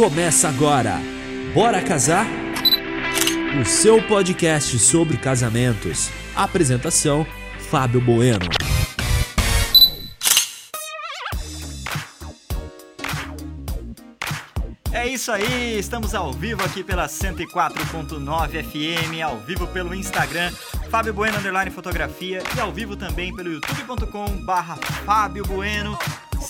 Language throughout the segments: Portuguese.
Começa agora. Bora casar? O seu podcast sobre casamentos. Apresentação: Fábio Bueno. É isso aí, estamos ao vivo aqui pela 104.9 FM, ao vivo pelo Instagram, Fábio Bueno Underline Fotografia e ao vivo também pelo youtube.com barra Fábio Bueno.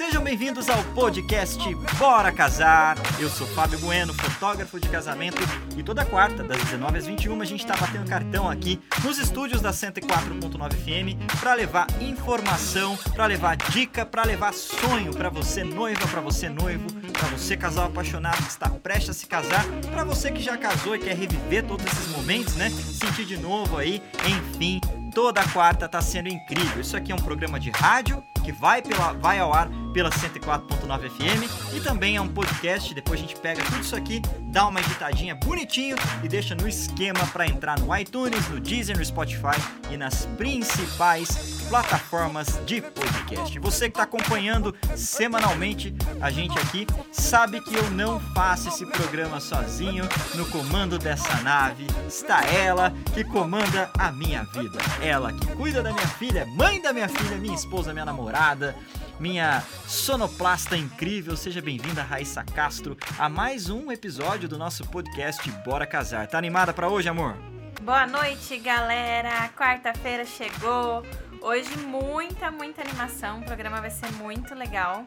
Sejam bem-vindos ao podcast Bora Casar. Eu sou Fábio Bueno, fotógrafo de casamento, e toda quarta, das 19 às 21, a gente está batendo cartão aqui nos estúdios da 104.9 FM para levar informação, para levar dica, para levar sonho para você noiva, para você noivo, para você casal apaixonado que está prestes a se casar, para você que já casou e quer reviver todos esses momentos, né? Sentir de novo aí, enfim, toda quarta tá sendo incrível. Isso aqui é um programa de rádio que vai, pela, vai ao ar pela 104.9 FM e também é um podcast. Depois a gente pega tudo isso aqui, dá uma editadinha bonitinho e deixa no esquema para entrar no iTunes, no Deezer, no Spotify e nas principais plataformas de podcast. Você que está acompanhando semanalmente a gente aqui sabe que eu não faço esse programa sozinho. No comando dessa nave está ela que comanda a minha vida. Ela que cuida da minha filha, mãe da minha filha, minha esposa, minha namorada minha sonoplasta incrível. Seja bem-vinda, Raíssa Castro, a mais um episódio do nosso podcast Bora Casar. Tá animada para hoje, amor? Boa noite, galera. Quarta-feira chegou. Hoje muita, muita animação. O programa vai ser muito legal.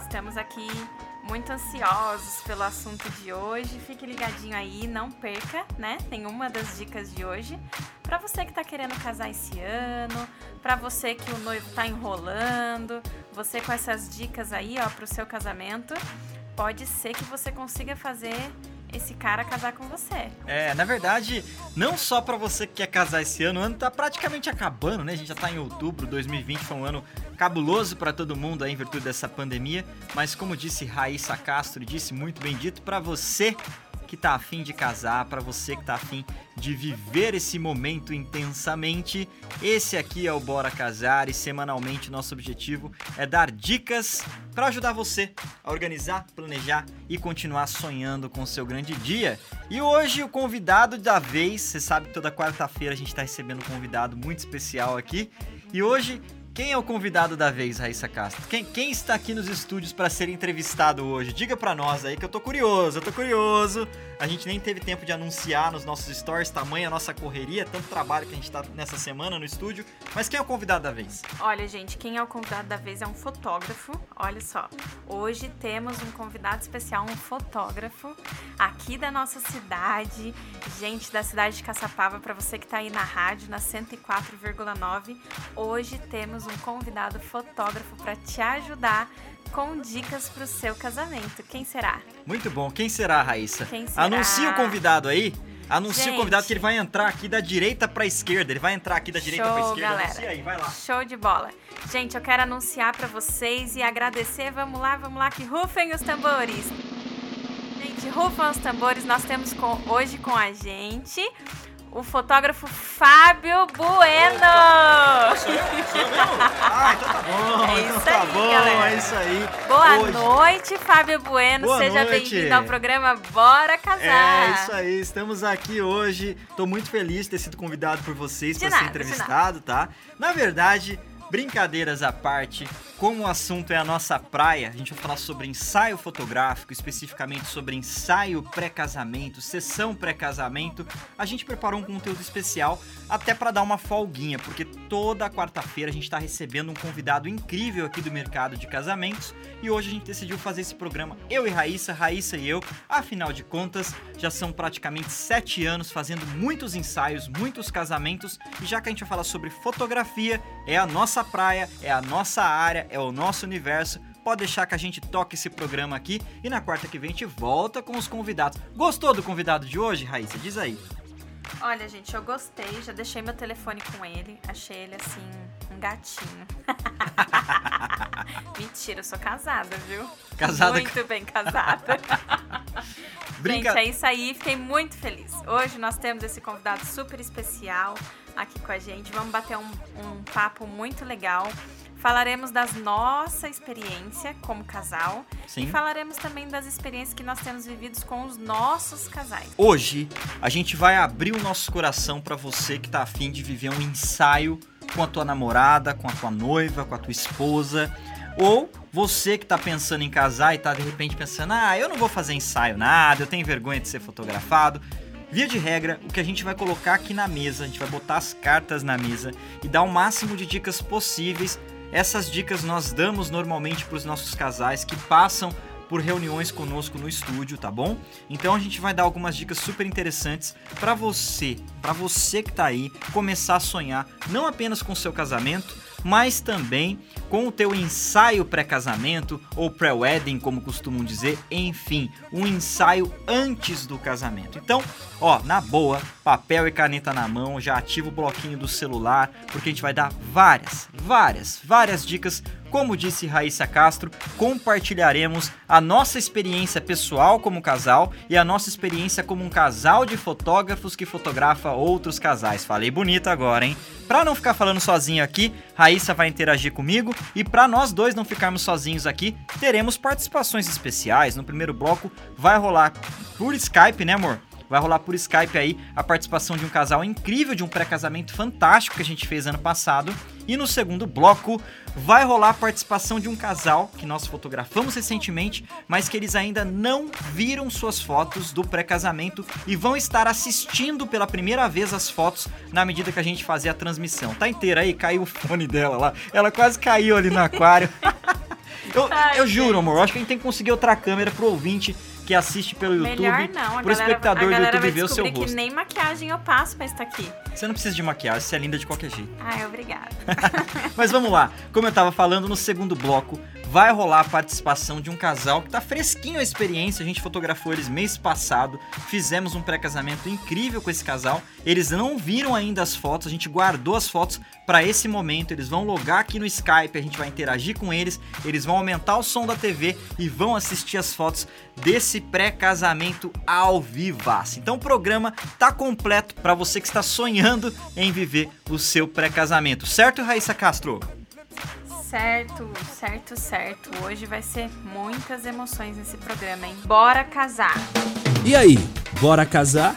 Estamos aqui muito ansiosos pelo assunto de hoje. Fique ligadinho aí, não perca, né? Nenhuma das dicas de hoje. Para você que tá querendo casar esse ano, para você que o noivo tá enrolando, você com essas dicas aí, ó, pro seu casamento, pode ser que você consiga fazer esse cara casar com você. É, na verdade, não só para você que quer casar esse ano, o ano tá praticamente acabando, né? A gente já tá em outubro, 2020 foi um ano cabuloso para todo mundo aí em virtude dessa pandemia, mas como disse Raíssa Castro, disse muito bem dito, para você que tá afim de casar, para você que tá afim de viver esse momento intensamente, esse aqui é o Bora Casar e semanalmente nosso objetivo é dar dicas para ajudar você a organizar, planejar e continuar sonhando com o seu grande dia. E hoje o convidado da vez, você sabe que toda quarta-feira a gente está recebendo um convidado muito especial aqui. E hoje quem é o convidado da vez, Raíssa Castro? Quem, quem está aqui nos estúdios para ser entrevistado hoje? Diga para nós aí que eu tô curioso, eu tô curioso. A gente nem teve tempo de anunciar nos nossos stories, tamanha a nossa correria, tanto trabalho que a gente tá nessa semana no estúdio. Mas quem é o convidado da vez? Olha, gente, quem é o convidado da vez é um fotógrafo. Olha só, hoje temos um convidado especial, um fotógrafo aqui da nossa cidade, gente da cidade de Caçapava, para você que tá aí na rádio, na 104,9. Hoje temos um convidado fotógrafo para te ajudar com dicas para o seu casamento. Quem será? Muito bom. Quem será, Raíssa? Quem será? Anuncia o convidado aí. Anuncia Gente. o convidado que ele vai entrar aqui da direita pra esquerda. Ele vai entrar aqui da direita pra esquerda. galera. Anuncia aí, vai lá. Show de bola. Gente, eu quero anunciar para vocês e agradecer. Vamos lá, vamos lá, que rufem os tambores. Gente, rufam os tambores. Nós temos com- hoje com a gente o fotógrafo Fábio Bueno. Ah, então tá bom. É então isso tá aí, bom, galera. é isso aí. Boa Hoje- noite, Fábio Bueno. Boa Seja bem-vindo ao programa Bora Casar. É isso aí, estamos aqui hoje. Tô muito feliz de ter sido convidado por vocês para ser entrevistado, tá? Na verdade, brincadeiras à parte, como o assunto é a nossa praia, a gente vai falar sobre ensaio fotográfico, especificamente sobre ensaio pré-casamento, sessão pré-casamento. A gente preparou um conteúdo especial até para dar uma folguinha, porque toda quarta-feira a gente está recebendo um convidado incrível aqui do mercado de casamentos e hoje a gente decidiu fazer esse programa eu e Raíssa, Raíssa e eu. Afinal de contas, já são praticamente sete anos fazendo muitos ensaios, muitos casamentos e já que a gente vai falar sobre fotografia, é a nossa praia, é a nossa área, é o nosso universo. Pode deixar que a gente toque esse programa aqui e na quarta que vem a gente volta com os convidados. Gostou do convidado de hoje, Raíssa? Diz aí. Olha, gente, eu gostei. Já deixei meu telefone com ele. Achei ele assim, um gatinho. Mentira, eu sou casada, viu? Casada Muito bem casada. Brinca... Gente, é isso aí. Fiquei muito feliz. Hoje nós temos esse convidado super especial aqui com a gente. Vamos bater um, um papo muito legal. Falaremos das nossa experiência como casal Sim. e falaremos também das experiências que nós temos vividos com os nossos casais. Hoje a gente vai abrir o nosso coração para você que tá afim de viver um ensaio com a tua namorada, com a tua noiva, com a tua esposa, ou você que tá pensando em casar e tá de repente pensando: "Ah, eu não vou fazer ensaio nada, eu tenho vergonha de ser fotografado". Via de regra, o que a gente vai colocar aqui na mesa, a gente vai botar as cartas na mesa e dar o máximo de dicas possíveis. Essas dicas nós damos normalmente para os nossos casais que passam por reuniões conosco no estúdio, tá bom? Então a gente vai dar algumas dicas super interessantes para você, para você que tá aí começar a sonhar não apenas com seu casamento, mas também com o teu ensaio pré-casamento ou pré-wedding, como costumam dizer, enfim, um ensaio antes do casamento. Então, ó, na boa, papel e caneta na mão, já ativa o bloquinho do celular, porque a gente vai dar várias, várias, várias dicas como disse Raíssa Castro, compartilharemos a nossa experiência pessoal como casal e a nossa experiência como um casal de fotógrafos que fotografa outros casais. Falei bonito agora, hein? Pra não ficar falando sozinho aqui, Raíssa vai interagir comigo e para nós dois não ficarmos sozinhos aqui, teremos participações especiais. No primeiro bloco vai rolar por Skype, né, amor? Vai rolar por Skype aí a participação de um casal incrível, de um pré-casamento fantástico que a gente fez ano passado. E no segundo bloco vai rolar a participação de um casal que nós fotografamos recentemente, mas que eles ainda não viram suas fotos do pré-casamento e vão estar assistindo pela primeira vez as fotos na medida que a gente fazer a transmissão. Tá inteira aí? Caiu o fone dela lá. Ela quase caiu ali no aquário. eu, eu juro, amor, acho que a gente tem que conseguir outra câmera pro ouvinte que assiste pelo YouTube, Melhor não, a pro galera, espectador a do YouTube vai ver o seu rosto. que nem maquiagem eu passo pra estar aqui. Você não precisa de maquiagem, você é linda de qualquer jeito. Ai, obrigada. Mas vamos lá, como eu tava falando no segundo bloco, vai rolar a participação de um casal que tá fresquinho a experiência, a gente fotografou eles mês passado, fizemos um pré-casamento incrível com esse casal. Eles não viram ainda as fotos, a gente guardou as fotos para esse momento. Eles vão logar aqui no Skype, a gente vai interagir com eles, eles vão aumentar o som da TV e vão assistir as fotos desse pré-casamento ao vivaço. Então o programa tá completo para você que está sonhando em viver o seu pré-casamento, certo, Raíssa Castro? Certo, certo, certo. Hoje vai ser muitas emoções nesse programa, hein? Bora casar! E aí, bora casar?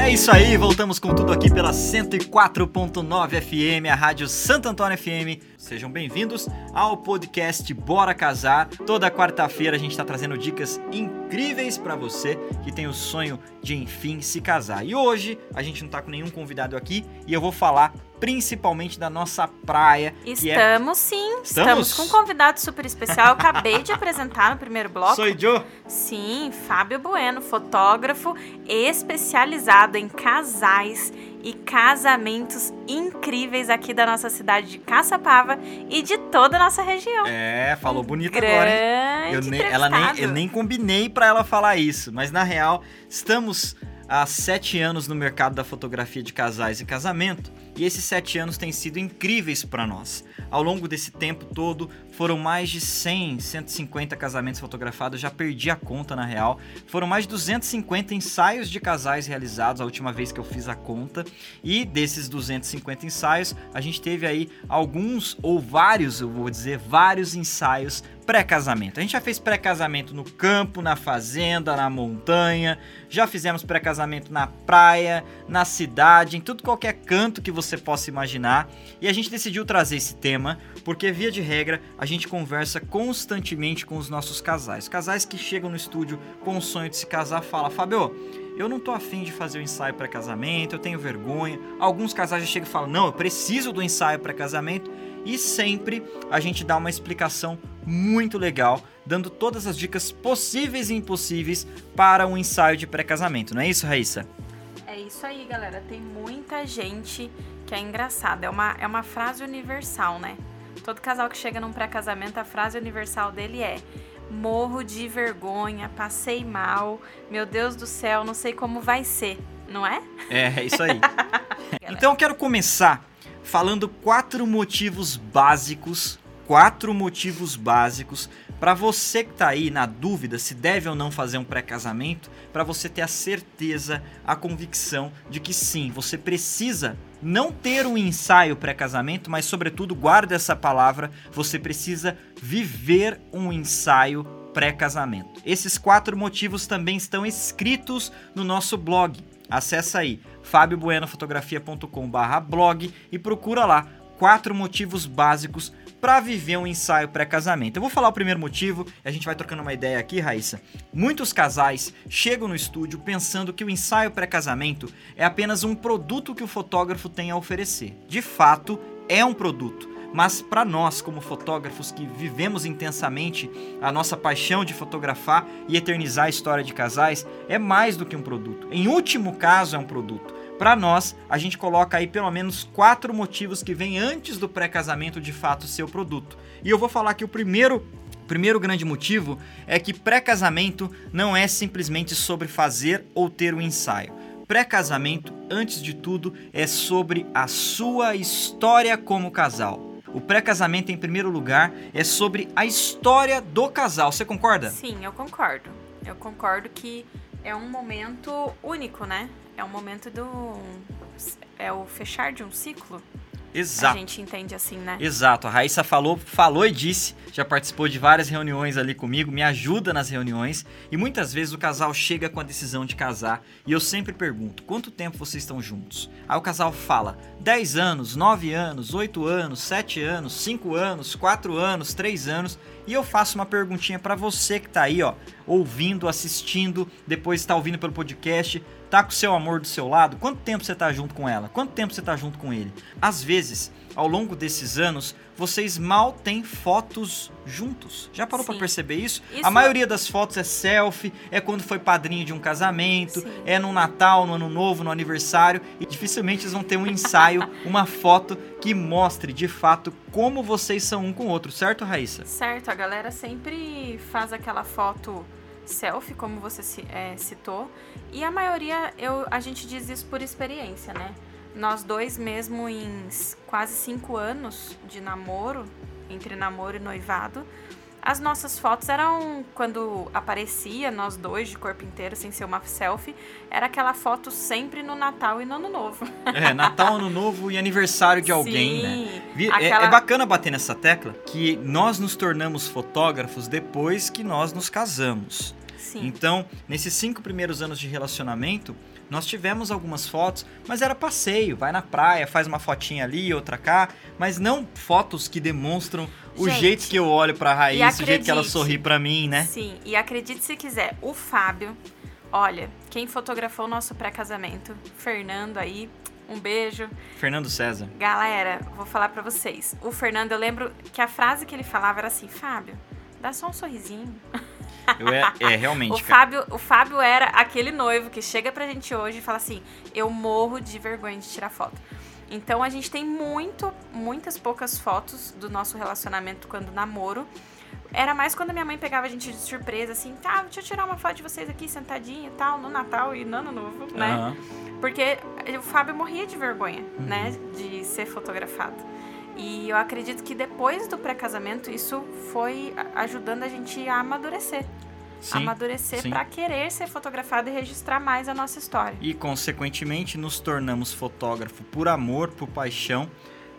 É isso aí, voltamos com tudo aqui pela 104.9 FM, a Rádio Santo Antônio FM. Sejam bem-vindos ao podcast Bora Casar. Toda quarta-feira a gente está trazendo dicas incríveis para você que tem o sonho de enfim se casar. E hoje a gente não tá com nenhum convidado aqui e eu vou falar principalmente da nossa praia. é... Estamos sim, Estamos? estamos com um convidado super especial. Eu acabei de apresentar no primeiro bloco. Sou Joe. Sim, Fábio Bueno, fotógrafo especializado em casais e casamentos incríveis aqui da nossa cidade de Caçapava e de toda a nossa região. É, falou bonito Grande agora, hein? Eu nem, ela nem, eu nem combinei pra ela falar isso, mas na real, estamos há sete anos no mercado da fotografia de casais e casamento, e esses sete anos têm sido incríveis pra nós. Ao longo desse tempo todo, foram mais de 100, 150 casamentos fotografados, já perdi a conta na real. Foram mais de 250 ensaios de casais realizados, a última vez que eu fiz a conta. E desses 250 ensaios, a gente teve aí alguns, ou vários, eu vou dizer, vários ensaios pré-casamento. A gente já fez pré-casamento no campo, na fazenda, na montanha, já fizemos pré-casamento na praia, na cidade, em tudo qualquer canto que você possa imaginar. E a gente decidiu trazer esse tema porque, via de regra, a gente conversa constantemente com os nossos casais. Casais que chegam no estúdio com o sonho de se casar, fala, Fabio, eu não tô afim de fazer o ensaio pré-casamento, eu tenho vergonha. Alguns casais já chegam e falam, não, eu preciso do ensaio pré-casamento. E sempre a gente dá uma explicação muito legal, dando todas as dicas possíveis e impossíveis para um ensaio de pré-casamento. Não é isso, Raíssa? É isso aí, galera. Tem muita gente que é engraçada. É uma, é uma frase universal, né? Todo casal que chega num pré-casamento, a frase universal dele é: Morro de vergonha, passei mal, meu Deus do céu, não sei como vai ser, não é? É, é isso aí. então eu quero começar falando quatro motivos básicos, quatro motivos básicos para você que tá aí na dúvida se deve ou não fazer um pré-casamento, para você ter a certeza, a convicção de que sim, você precisa não ter um ensaio pré-casamento, mas sobretudo guarda essa palavra, você precisa viver um ensaio pré-casamento. Esses quatro motivos também estão escritos no nosso blog. Acesse aí fabiobuenofotografia.com/blog e procura lá quatro motivos básicos para viver um ensaio pré-casamento. Eu vou falar o primeiro motivo a gente vai trocando uma ideia aqui, Raíssa. Muitos casais chegam no estúdio pensando que o ensaio pré-casamento é apenas um produto que o fotógrafo tem a oferecer. De fato, é um produto. Mas para nós, como fotógrafos que vivemos intensamente a nossa paixão de fotografar e eternizar a história de casais, é mais do que um produto. Em último caso, é um produto. Para nós, a gente coloca aí pelo menos quatro motivos que vêm antes do pré-casamento de fato ser o produto. E eu vou falar que o primeiro primeiro grande motivo é que pré-casamento não é simplesmente sobre fazer ou ter um ensaio. Pré-casamento, antes de tudo, é sobre a sua história como casal. O pré-casamento, em primeiro lugar, é sobre a história do casal. Você concorda? Sim, eu concordo. Eu concordo que é um momento único, né? É um momento do. É o fechar de um ciclo. Exato. A gente entende assim, né? Exato. A Raíssa falou, falou e disse, já participou de várias reuniões ali comigo, me ajuda nas reuniões e muitas vezes o casal chega com a decisão de casar e eu sempre pergunto: quanto tempo vocês estão juntos? Aí o casal fala: 10 anos, 9 anos, 8 anos, 7 anos, 5 anos, 4 anos, 3 anos. E eu faço uma perguntinha para você que tá aí, ó, ouvindo, assistindo, depois está ouvindo pelo podcast tá com o seu amor do seu lado, quanto tempo você tá junto com ela? Quanto tempo você tá junto com ele? Às vezes, ao longo desses anos, vocês mal têm fotos juntos. Já parou para perceber isso? isso? A maioria das fotos é selfie, é quando foi padrinho de um casamento, Sim. é no Natal, no Ano Novo, no aniversário, e dificilmente eles vão ter um ensaio, uma foto que mostre de fato como vocês são um com o outro, certo, Raíssa? Certo, a galera sempre faz aquela foto selfie, como você é, citou, e a maioria eu, a gente diz isso por experiência, né? Nós dois, mesmo em quase cinco anos de namoro, entre namoro e noivado, as nossas fotos eram, quando aparecia nós dois de corpo inteiro, sem ser uma selfie, era aquela foto sempre no Natal e no Ano Novo. É, Natal, Ano Novo e aniversário de alguém, né? Sim, né? Aquela... É, é bacana bater nessa tecla que nós nos tornamos fotógrafos depois que nós nos casamos. Sim. Então, nesses cinco primeiros anos de relacionamento, nós tivemos algumas fotos, mas era passeio, vai na praia, faz uma fotinha ali, outra cá, mas não fotos que demonstram o Gente, jeito que eu olho pra Raíssa, o jeito que ela sorri pra mim, né? Sim, e acredite se quiser, o Fábio, olha, quem fotografou o nosso pré-casamento, Fernando aí, um beijo. Fernando César. Galera, vou falar para vocês. O Fernando, eu lembro que a frase que ele falava era assim: Fábio, dá só um sorrisinho. Eu é, é realmente. o, Fábio, o Fábio era aquele noivo que chega pra gente hoje e fala assim: eu morro de vergonha de tirar foto. Então a gente tem muito, muitas poucas fotos do nosso relacionamento quando namoro. Era mais quando minha mãe pegava a gente de surpresa, assim, tá, deixa eu tirar uma foto de vocês aqui sentadinha e tal, no Natal e no Ano Novo, né? Uhum. Porque o Fábio morria de vergonha, uhum. né, de ser fotografado. E eu acredito que depois do pré-casamento isso foi ajudando a gente a amadurecer. Sim, amadurecer para querer ser fotografado e registrar mais a nossa história. E consequentemente nos tornamos fotógrafo por amor, por paixão.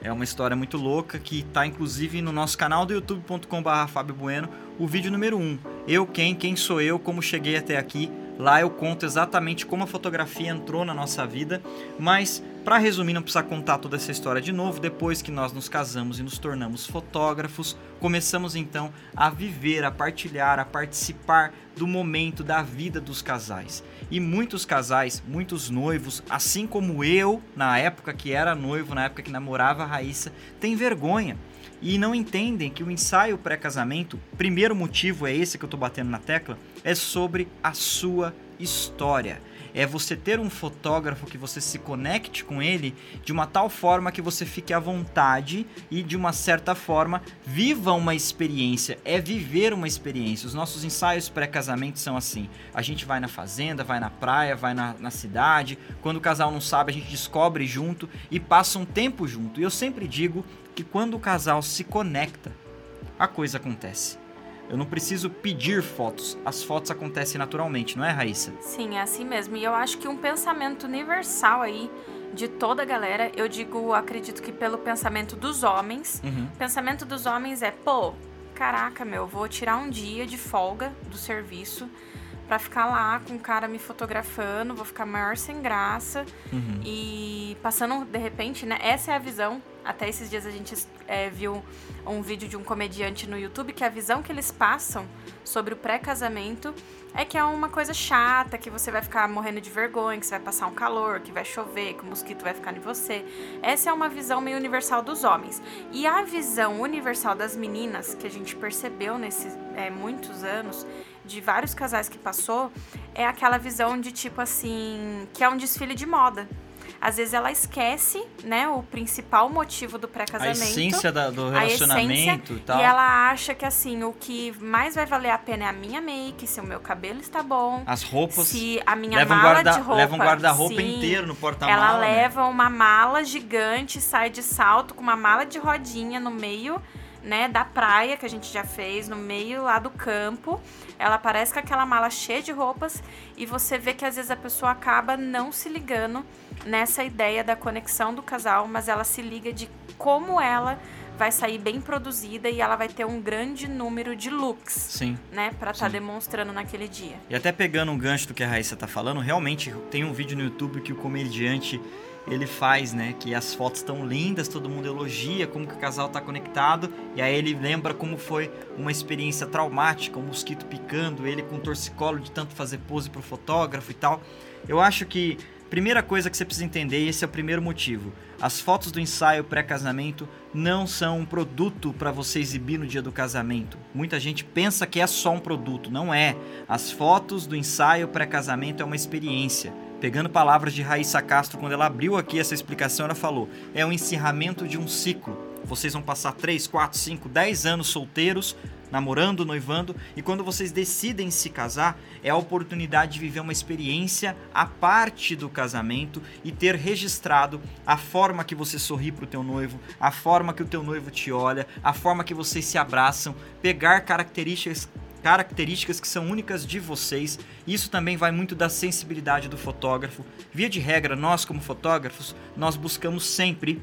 É uma história muito louca que está inclusive no nosso canal do youtube.com/barra Fábio Bueno, o vídeo número 1. Um, eu quem, quem sou eu, como cheguei até aqui. Lá eu conto exatamente como a fotografia entrou na nossa vida, mas para resumir, não precisa contar toda essa história de novo. Depois que nós nos casamos e nos tornamos fotógrafos, começamos então a viver, a partilhar, a participar do momento da vida dos casais. E muitos casais, muitos noivos, assim como eu, na época que era noivo, na época que namorava a Raíssa, têm vergonha e não entendem que o ensaio pré-casamento, primeiro motivo é esse que eu estou batendo na tecla, é sobre a sua história. É você ter um fotógrafo que você se conecte com ele de uma tal forma que você fique à vontade e de uma certa forma viva uma experiência. É viver uma experiência. Os nossos ensaios pré-casamento são assim. A gente vai na fazenda, vai na praia, vai na, na cidade. Quando o casal não sabe, a gente descobre junto e passa um tempo junto. E eu sempre digo que quando o casal se conecta, a coisa acontece. Eu não preciso pedir fotos, as fotos acontecem naturalmente, não é, Raíssa? Sim, é assim mesmo. E eu acho que um pensamento universal aí de toda a galera, eu digo, acredito que pelo pensamento dos homens, Uhum. o pensamento dos homens é, pô, caraca, meu, vou tirar um dia de folga do serviço pra ficar lá com o cara me fotografando, vou ficar maior sem graça Uhum. e passando de repente, né? Essa é a visão. Até esses dias a gente é, viu um vídeo de um comediante no YouTube que a visão que eles passam sobre o pré-casamento é que é uma coisa chata, que você vai ficar morrendo de vergonha, que você vai passar um calor, que vai chover, que o mosquito vai ficar em você. Essa é uma visão meio universal dos homens. E a visão universal das meninas, que a gente percebeu nesses é, muitos anos, de vários casais que passou, é aquela visão de tipo assim, que é um desfile de moda. Às vezes ela esquece, né, o principal motivo do A pré-casamento. essência da- do a relacionamento e tal. E ela acha que assim, o que mais vai valer a pena é a minha make, se o meu cabelo está bom, As roupas se a minha mala guarda, de roupa. levam um guarda-roupa inteiro no porta-mala. Ela né? leva uma mala gigante, sai de salto com uma mala de rodinha no meio, né, da praia que a gente já fez, no meio lá do campo. Ela aparece com aquela mala cheia de roupas e você vê que às vezes a pessoa acaba não se ligando nessa ideia da conexão do casal, mas ela se liga de como ela vai sair bem produzida e ela vai ter um grande número de looks, Sim. né, para estar Sim. demonstrando naquele dia. E até pegando um gancho do que a Raíssa tá falando, realmente tem um vídeo no YouTube que o comediante ele faz, né? Que as fotos estão lindas, todo mundo elogia como que o casal tá conectado. E aí ele lembra como foi uma experiência traumática, um mosquito picando, ele com torcicolo de tanto fazer pose pro fotógrafo e tal. Eu acho que primeira coisa que você precisa entender, e esse é o primeiro motivo. As fotos do ensaio pré-casamento não são um produto para você exibir no dia do casamento. Muita gente pensa que é só um produto, não é. As fotos do ensaio pré-casamento é uma experiência. Pegando palavras de Raíssa Castro, quando ela abriu aqui essa explicação, ela falou: é o encerramento de um ciclo. Vocês vão passar 3, 4, 5, 10 anos solteiros, namorando, noivando, e quando vocês decidem se casar, é a oportunidade de viver uma experiência à parte do casamento e ter registrado a forma que você sorri pro teu noivo, a forma que o teu noivo te olha, a forma que vocês se abraçam, pegar características características que são únicas de vocês. Isso também vai muito da sensibilidade do fotógrafo. Via de regra, nós como fotógrafos, nós buscamos sempre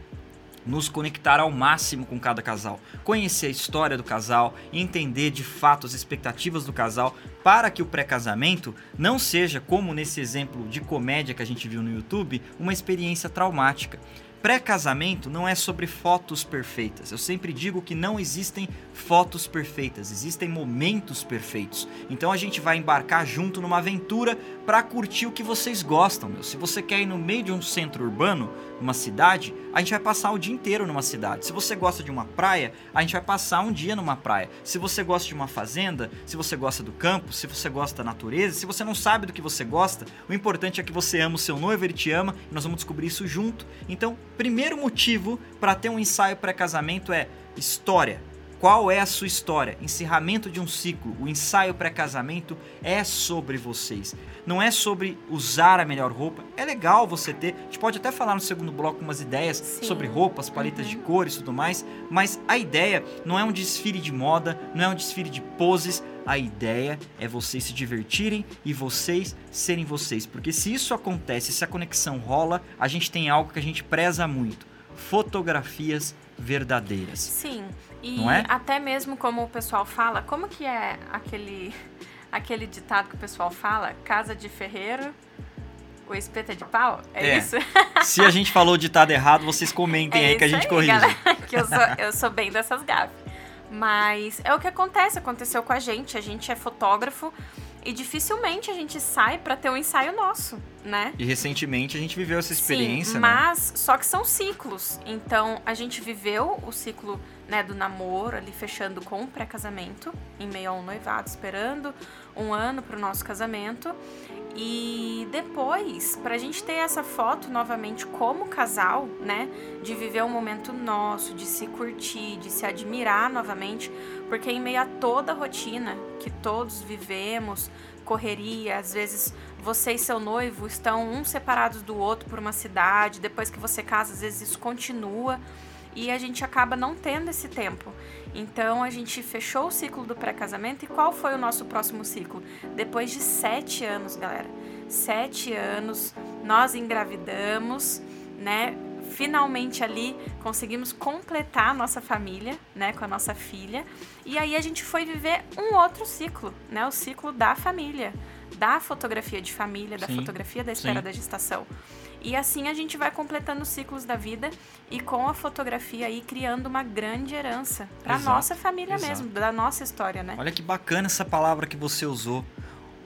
nos conectar ao máximo com cada casal, conhecer a história do casal, entender de fato as expectativas do casal, para que o pré-casamento não seja, como nesse exemplo de comédia que a gente viu no YouTube, uma experiência traumática. Pré-casamento não é sobre fotos perfeitas. Eu sempre digo que não existem fotos perfeitas, existem momentos perfeitos. Então a gente vai embarcar junto numa aventura para curtir o que vocês gostam, meu. Se você quer ir no meio de um centro urbano, numa cidade, a gente vai passar o dia inteiro numa cidade. Se você gosta de uma praia, a gente vai passar um dia numa praia. Se você gosta de uma fazenda, se você gosta do campo, se você gosta da natureza, se você não sabe do que você gosta, o importante é que você ama o seu noivo, ele te ama, e nós vamos descobrir isso junto. Então, primeiro motivo para ter um ensaio pré-casamento é história. Qual é a sua história? Encerramento de um ciclo, o ensaio pré-casamento é sobre vocês. Não é sobre usar a melhor roupa. É legal você ter. A gente pode até falar no segundo bloco umas ideias Sim. sobre roupas, paletas de cores e tudo mais. Mas a ideia não é um desfile de moda, não é um desfile de poses. A ideia é vocês se divertirem e vocês serem vocês. Porque se isso acontece, se a conexão rola, a gente tem algo que a gente preza muito: fotografias verdadeiras. Sim. E Não é? até mesmo como o pessoal fala, como que é aquele aquele ditado que o pessoal fala? Casa de ferreiro, o espeto é de pau? É, É. isso? Se a gente falou ditado errado, vocês comentem é aí que a gente corrige. galera, que eu sou, eu sou bem dessas gafes. Mas é o que acontece, aconteceu com a gente. A gente é fotógrafo e dificilmente a gente sai pra ter um ensaio nosso, né? E recentemente a gente viveu essa experiência, Sim, né? mas só que são ciclos. Então a gente viveu o ciclo né, do namoro ali fechando com o pré-casamento, em meio a um noivado, esperando um ano pro nosso casamento. E depois, pra gente ter essa foto novamente como casal, né? De viver um momento nosso, de se curtir, de se admirar novamente, porque em meio a toda a rotina que todos vivemos, correria, às vezes você e seu noivo estão um separados do outro por uma cidade, depois que você casa, às vezes isso continua. E a gente acaba não tendo esse tempo. Então a gente fechou o ciclo do pré-casamento e qual foi o nosso próximo ciclo? Depois de sete anos, galera. Sete anos, nós engravidamos, né? Finalmente ali conseguimos completar a nossa família, né, com a nossa filha. E aí a gente foi viver um outro ciclo, né, o ciclo da família, da fotografia de família, da Sim, fotografia da espera sim. da gestação. E assim a gente vai completando os ciclos da vida e com a fotografia aí criando uma grande herança para nossa família exato. mesmo, da nossa história, né? Olha que bacana essa palavra que você usou.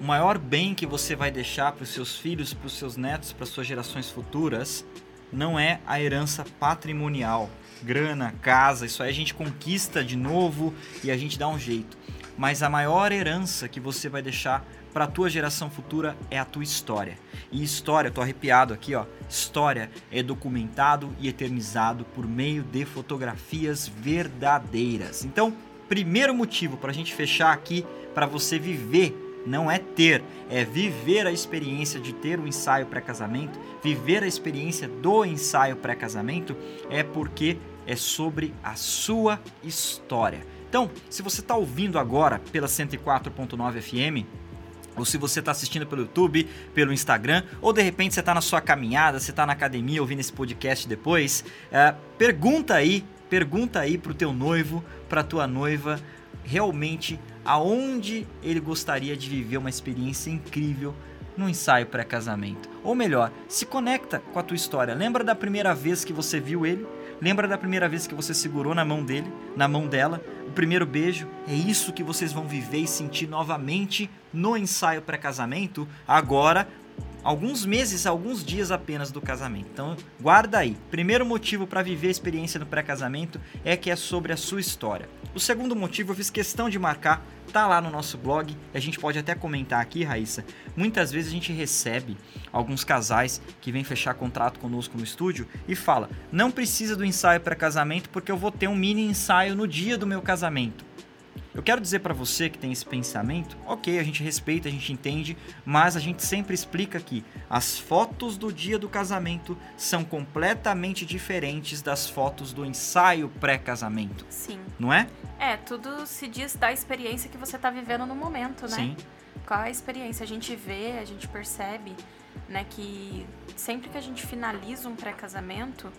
O maior bem que você vai deixar para os seus filhos, para os seus netos, para suas gerações futuras, não é a herança patrimonial, grana, casa, isso aí a gente conquista de novo e a gente dá um jeito. Mas a maior herança que você vai deixar para a tua geração futura é a tua história. E história, tô arrepiado aqui, ó. História é documentado e eternizado por meio de fotografias verdadeiras. Então, primeiro motivo para a gente fechar aqui, para você viver, não é ter, é viver a experiência de ter o ensaio pré-casamento, viver a experiência do ensaio pré-casamento, é porque é sobre a sua história. Então, se você está ouvindo agora pela 104.9 FM, ou se você está assistindo pelo YouTube, pelo Instagram, ou de repente você está na sua caminhada, você está na academia ouvindo esse podcast depois, é, pergunta aí, pergunta aí pro teu noivo, pra tua noiva, realmente aonde ele gostaria de viver uma experiência incrível no ensaio pré-casamento. Ou melhor, se conecta com a tua história. Lembra da primeira vez que você viu ele? Lembra da primeira vez que você segurou na mão dele, na mão dela? O primeiro beijo? É isso que vocês vão viver e sentir novamente no ensaio pré-casamento, agora alguns meses, alguns dias apenas do casamento. Então, guarda aí. Primeiro motivo para viver a experiência no pré-casamento é que é sobre a sua história. O segundo motivo eu fiz questão de marcar, tá lá no nosso blog, a gente pode até comentar aqui, Raíssa. Muitas vezes a gente recebe alguns casais que vêm fechar contrato conosco no estúdio e fala: "Não precisa do ensaio pré-casamento porque eu vou ter um mini ensaio no dia do meu casamento". Eu quero dizer para você que tem esse pensamento, ok, a gente respeita, a gente entende, mas a gente sempre explica que as fotos do dia do casamento são completamente diferentes das fotos do ensaio pré-casamento, Sim. não é? É, tudo se diz da experiência que você tá vivendo no momento, né? Sim. Qual a experiência? A gente vê, a gente percebe, né, que sempre que a gente finaliza um pré-casamento,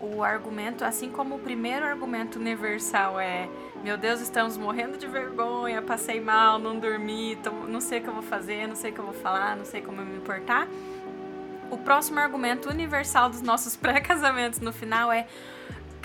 o argumento, assim como o primeiro argumento universal é: meu Deus, estamos morrendo de vergonha, passei mal, não dormi, tô- não sei o que eu vou fazer, não sei o que eu vou falar, não sei como eu me portar. O próximo argumento universal dos nossos pré-casamentos no final é: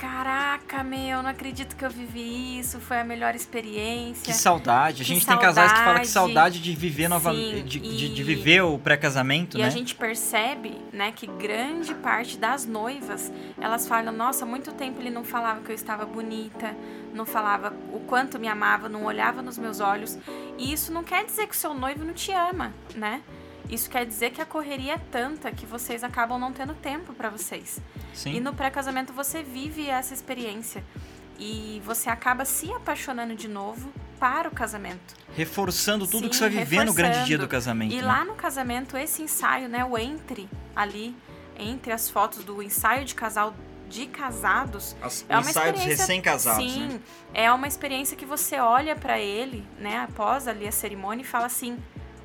Caraca, meu, não acredito que eu vivi isso, foi a melhor experiência. Que saudade. A Que gente tem casais que falam que saudade. saudade de viver nova, Sim, de, de, de e- viver o pré-casamento, E né? a gente percebe, né, que grande parte das noivas, elas falam, nossa, muito tempo ele não falava que eu estava bonita, não falava o quanto me amava, não olhava nos meus olhos. E isso não quer dizer que o seu noivo não te ama, né? Isso quer dizer que a correria é tanta que vocês acabam não tendo tempo para vocês. Sim. E no pré-casamento você vive essa experiência e você acaba se apaixonando de novo para o casamento. Reforçando tudo que Sim, você vai viver no grande dia do casamento. E né? lá no casamento, esse ensaio, né, o entre ali, entre as fotos do ensaio de casal de casados, As- é o uma ensaio dos recém-casados, sim, né? é uma experiência que você olha pra ele, né, após ali a cerimônia e fala assim: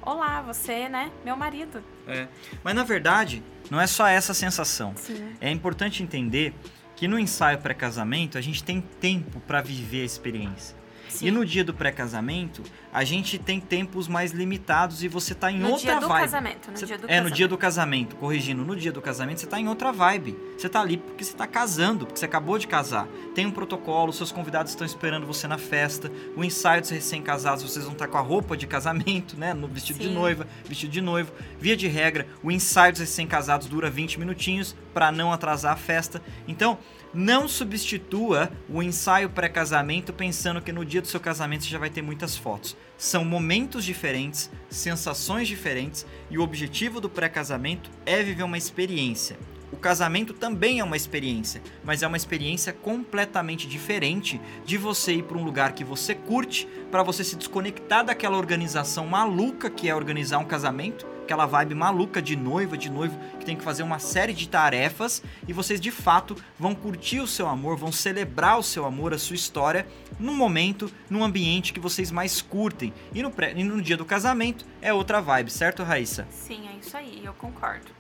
"Olá, você, né, meu marido". É. Mas na verdade, não é só essa sensação. Sim. É importante entender que no ensaio pré-casamento a gente tem tempo para viver a experiência. Sim. E no dia do pré-casamento, a gente tem tempos mais limitados e você tá em no outra dia do vibe. casamento, no Você- dia do é, casamento. no dia do casamento, corrigindo, no dia do casamento você tá em outra vibe. Você tá ali porque você tá casando, porque você acabou de casar. Tem um protocolo, seus convidados estão esperando você na festa. O ensaio dos recém-casados, vocês vão estar com a roupa de casamento, né? No vestido de Sim. noiva, vestido de noivo. Via de regra, o ensaio dos recém-casados dura 20 minutinhos para não atrasar a festa. Então, não substitua o ensaio pré-casamento pensando que no dia do seu casamento você já vai ter muitas fotos. São momentos diferentes, sensações diferentes e o objetivo do pré-casamento é viver uma experiência. O casamento também é uma experiência, mas é uma experiência completamente diferente de você ir para um lugar que você curte, para você se desconectar daquela organização maluca que é organizar um casamento, aquela vibe maluca de noiva, de noivo, que tem que fazer uma série de tarefas e vocês de fato vão curtir o seu amor, vão celebrar o seu amor, a sua história, num momento, num ambiente que vocês mais curtem. E no, pré, e no dia do casamento é outra vibe, certo, Raíssa? Sim, é isso aí, eu concordo.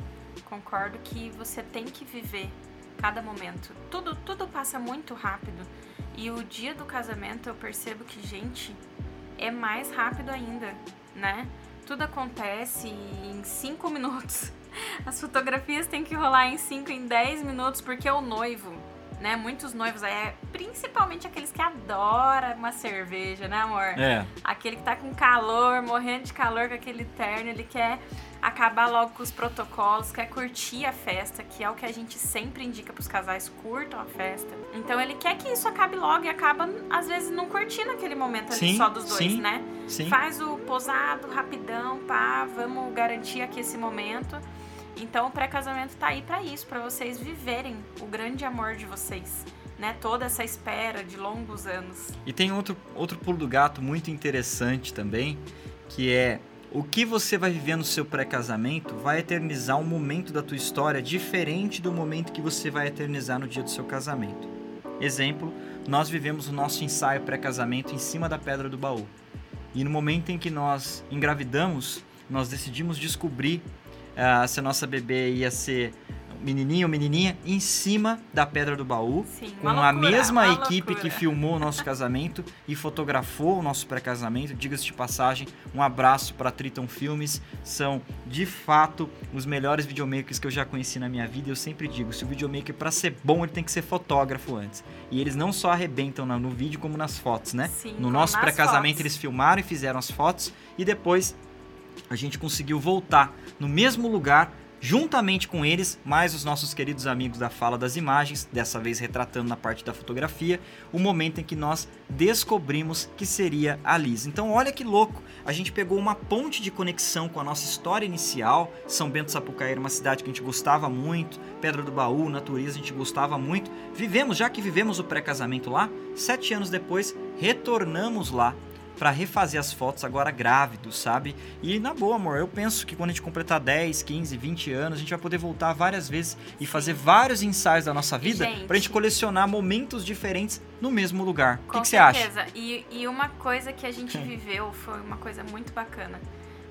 Concordo que você tem que viver cada momento. Tudo, tudo passa muito rápido. E o dia do casamento eu percebo que, gente, é mais rápido ainda, né? Tudo acontece em 5 minutos. As fotografias têm que rolar em 5, em 10 minutos, porque o noivo, né? Muitos noivos, é principalmente aqueles que adoram uma cerveja, né, amor? É. Aquele que tá com calor, morrendo de calor com aquele terno, ele quer acabar logo com os protocolos, quer curtir a festa, que é o que a gente sempre indica pros casais, curtam a festa. Então ele quer que isso acabe logo e acaba, às vezes, não curtindo aquele momento ali Sim, só dos dois, sim, né? Sim. Faz o posado rapidão, pá, vamos garantir aqui esse momento. Então o pré-casamento tá aí pra isso, pra vocês viverem o grande amor de vocês, né? Toda essa espera de longos anos. E tem outro, outro pulo do gato muito interessante também, que é o que você vai viver no seu pré-casamento vai eternizar um momento da tua história diferente do momento que você vai eternizar no dia do seu casamento. Exemplo, nós vivemos o nosso ensaio pré-casamento em cima da pedra do baú. E no momento em que nós engravidamos, nós decidimos descobrir ah, se a nossa bebê ia ser menininho ou menininha em cima da pedra do baú, Sim, com uma a loucura, mesma equipe loucura. que filmou o nosso casamento e fotografou o nosso pré-casamento. Diga-se de passagem, um abraço para Triton Filmes. São, de fato, os melhores videomakers que eu já conheci na minha vida. Eu sempre digo, se o videomaker para ser bom, ele tem que ser fotógrafo antes. E eles não só arrebentam no vídeo como nas fotos, né? Sim, no nosso pré-casamento eles filmaram e fizeram as fotos e depois a gente conseguiu voltar no mesmo lugar juntamente com eles, mais os nossos queridos amigos da Fala das Imagens, dessa vez retratando na parte da fotografia, o momento em que nós descobrimos que seria a Liz. Então, olha que louco, a gente pegou uma ponte de conexão com a nossa história inicial. São Bento Sapucaí era uma cidade que a gente gostava muito, Pedra do Baú, natureza, a gente gostava muito. Vivemos, já que vivemos o pré-casamento lá, sete anos depois, retornamos lá para refazer as fotos agora grávidos, sabe? E na boa, amor, eu penso que quando a gente completar 10, 15, 20 anos, a gente vai poder voltar várias vezes e fazer vários ensaios da nossa vida Gente. pra gente colecionar momentos diferentes no mesmo lugar. O que Com você acha? certeza. E, e uma coisa que a gente viveu foi uma coisa muito bacana.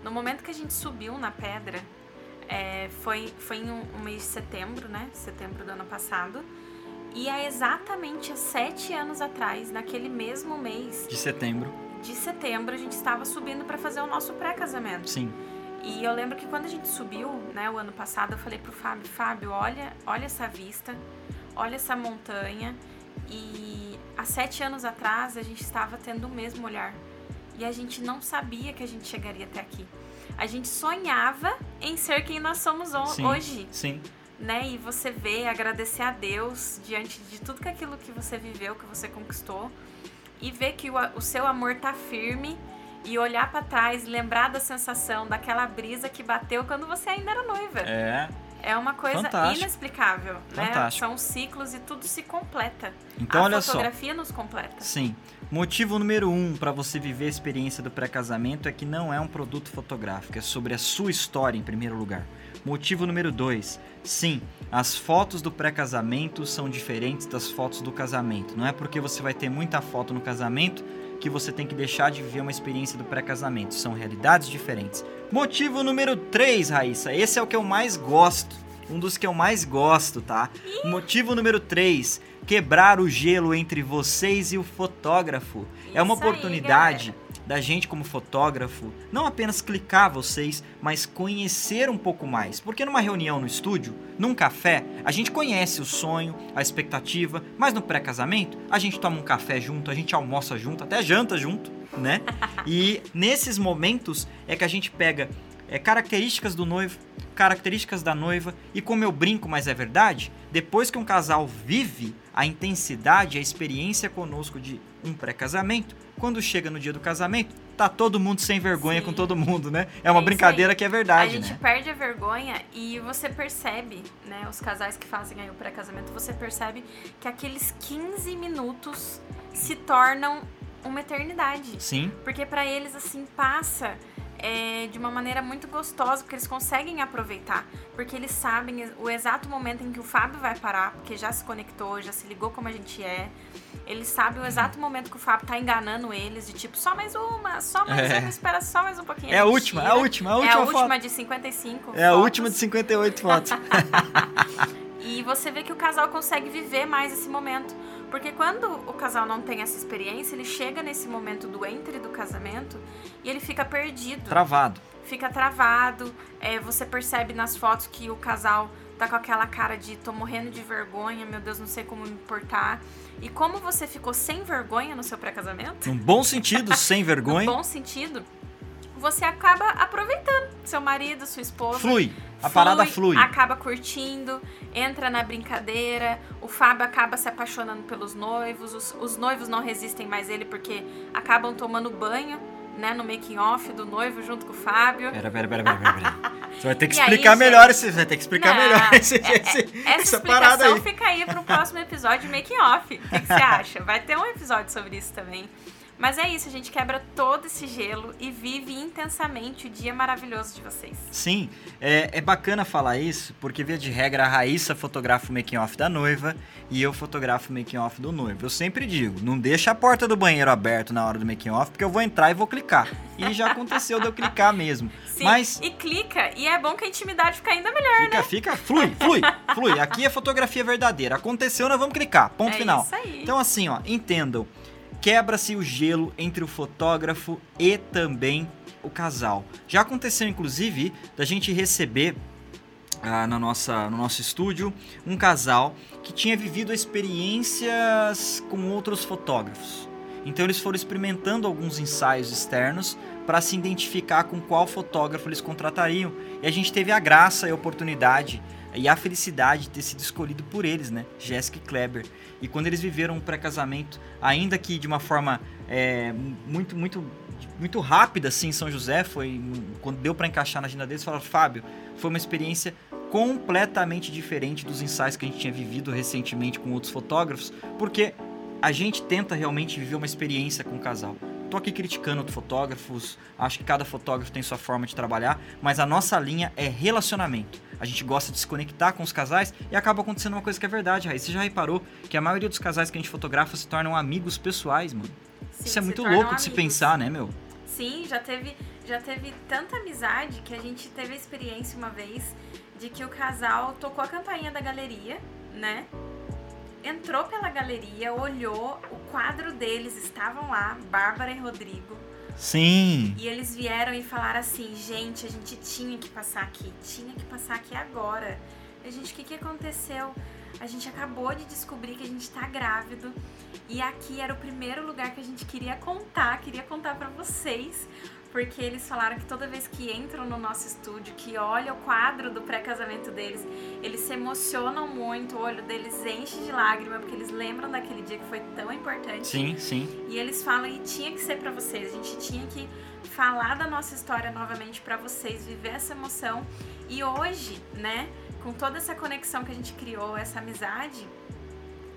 No momento que a gente subiu na pedra, é, foi, foi em um, um mês de setembro, né? Setembro do ano passado. E há exatamente sete anos atrás, naquele mesmo mês De setembro, de setembro, a gente estava subindo para fazer o nosso pré-casamento. sim. E eu lembro que quando a gente subiu, né, o ano passado, eu falei pro Fábio, Fábio, olha, olha essa vista, olha essa montanha. E há sete anos atrás a gente estava tendo o mesmo olhar. E a gente não sabia que a gente chegaria até aqui. A gente sonhava em ser quem nós somos Sim. hoje, Sim. né? E você vê, agradecer a Deus diante de tudo que aquilo que você viveu, que você conquistou. E ver que o, a- o seu amor tá firme e olhar pra trás, lembrar da sensação, daquela brisa que bateu quando você ainda era noiva. É. É uma coisa Fantástico. inexplicável, né? Fantástico. São ciclos e tudo se completa. Então, a olha só. fotografia nos completa. Sim. Motivo número um para você viver a experiência do pré-casamento é que não é um produto fotográfico, é sobre a sua história em primeiro lugar. Motivo número dois, sim, as fotos do pré-casamento são diferentes das fotos do casamento. Não é porque você vai ter muita foto no casamento que você tem que deixar de viver uma experiência do pré-casamento. São realidades diferentes. Motivo número 3, Raíssa. Esse é o que eu mais gosto. Um dos que eu mais gosto, tá? Motivo número 3. Quebrar o gelo entre vocês e o fotógrafo. é uma Isso aí, oportunidade galera. Da gente, como fotógrafo, não apenas clicar vocês, mas conhecer um pouco mais. Porque numa reunião no estúdio, num café, a gente conhece o sonho, a expectativa, mas no pré-casamento, a gente toma um café junto, a gente almoça junto, até janta junto, né? E nesses momentos é que a gente pega é, características do noivo, características da noiva, e como eu brinco, mas é verdade, depois que um casal vive a intensidade, a experiência conosco de um pré-casamento, quando chega no dia do casamento, tá todo mundo sem vergonha Sim. com todo mundo, né? É É uma isso brincadeira aí. que é A verdade, gente né? perde a vergonha e você percebe, né? Os casais que fazem aí o pré-casamento, você percebe que aqueles 15 minutos se tornam uma eternidade. Sim, Porque pra eles, assim, passa é, de uma maneira muito gostosa, porque eles conseguem aproveitar, porque eles sabem o exato momento em que o Fábio vai parar, porque já se conectou, já se ligou como a gente é. Eles sabem o exato momento que o Fábio tá enganando eles, de tipo, só mais uma, só mais É. uma, espera só mais um pouquinho. É a última, é a última, é a É a última última foto. de 55 É a fotos. última de 58 fotos. E você vê que o casal consegue viver mais esse momento. Porque quando o casal não tem essa experiência, ele chega nesse momento do entre do casamento e ele fica perdido. Travado. Fica travado. É, você percebe nas fotos que o casal tá com aquela cara de tô morrendo de vergonha, meu Deus, não sei como me portar. E como você ficou sem vergonha no seu pré-casamento, Num bom sentido, sem vergonha. no bom sentido, você acaba aproveitando seu marido, sua esposa. Flui. A parada flui. Acaba curtindo, entra na brincadeira. O Fábio acaba se apaixonando pelos noivos. Os, os noivos não resistem mais ele porque acabam tomando banho, né, no making off do noivo junto com o Fábio. Pera, pera, pera, pera, pera, pera. Você vai ter que E aí, explicar gente? melhor esse. Vai ter que explicar Não, melhor esse, é- esse- é- essa essa parada aí. fica aí para um próximo episódio de making off. O que, que você acha? Vai ter um episódio sobre isso também. Mas é isso, a gente quebra todo esse gelo e vive intensamente o dia maravilhoso de vocês. Sim, é, é bacana falar isso, porque via de regra a Raíssa fotografa o making off da noiva e eu fotografo o making off do noivo. Eu sempre digo, não deixa a porta do banheiro aberta na hora do making off, porque eu vou entrar e vou clicar. E já aconteceu de eu clicar mesmo. Sim, Mas e clica, e é bom que a intimidade fica ainda melhor, fica, né? fica, flui, flui, flui. Aqui é fotografia verdadeira. Aconteceu, nós vamos clicar. Ponto é final. isso aí. Então, assim, ó, entendam. Quebra-se o gelo entre o fotógrafo e também o casal. Já aconteceu, inclusive, da gente receber ah, na nossa, no nosso estúdio um casal que tinha vivido experiências com outros fotógrafos. Então eles foram experimentando alguns ensaios externos para se identificar com qual fotógrafo eles contratariam. E a gente teve a graça e a oportunidade e a felicidade de ter sido escolhido por eles, né? Jéssica e Kleber. E quando eles viveram um pré-casamento, ainda que de uma forma é, muito, muito, muito rápida, assim, em São José, foi quando deu para encaixar na agenda deles, falaram, Fábio, foi uma experiência completamente diferente dos ensaios que a gente tinha vivido recentemente com outros fotógrafos, porque a gente tenta realmente viver uma experiência com o casal. Tô aqui criticando outros fotógrafos, acho que cada fotógrafo tem sua forma de trabalhar, mas a nossa linha é relacionamento. A gente gosta de se conectar com os casais e acaba acontecendo uma coisa que é verdade, Raíssa. Você já reparou que a maioria dos casais que a gente fotografa se tornam amigos pessoais, mano? Sim, Isso é muito louco de se amigos. pensar, né, meu? Sim, já teve, já teve tanta amizade que a gente teve a experiência uma vez de que o casal tocou a campainha da galeria, né? Entrou pela galeria, olhou, o quadro deles estavam lá, Bárbara e Rodrigo, Sim. e eles vieram e falaram assim: gente, a gente tinha que passar aqui, tinha que passar aqui agora. A gente, o que, que aconteceu? A gente acabou de descobrir que a gente tá grávido e aqui era o primeiro lugar que a gente queria contar, queria contar pra vocês, porque eles falaram que toda vez que entram no nosso estúdio, que olham o quadro do pré-casamento deles, eles se emocionam muito, o olho deles enche de lágrima, porque eles lembram daquele dia que foi tão importante. Sim, sim. E eles falam e tinha que ser pra vocês. A gente tinha que falar da nossa história novamente pra vocês, viver essa emoção. E hoje, né, com toda essa conexão que a gente criou, essa amizade,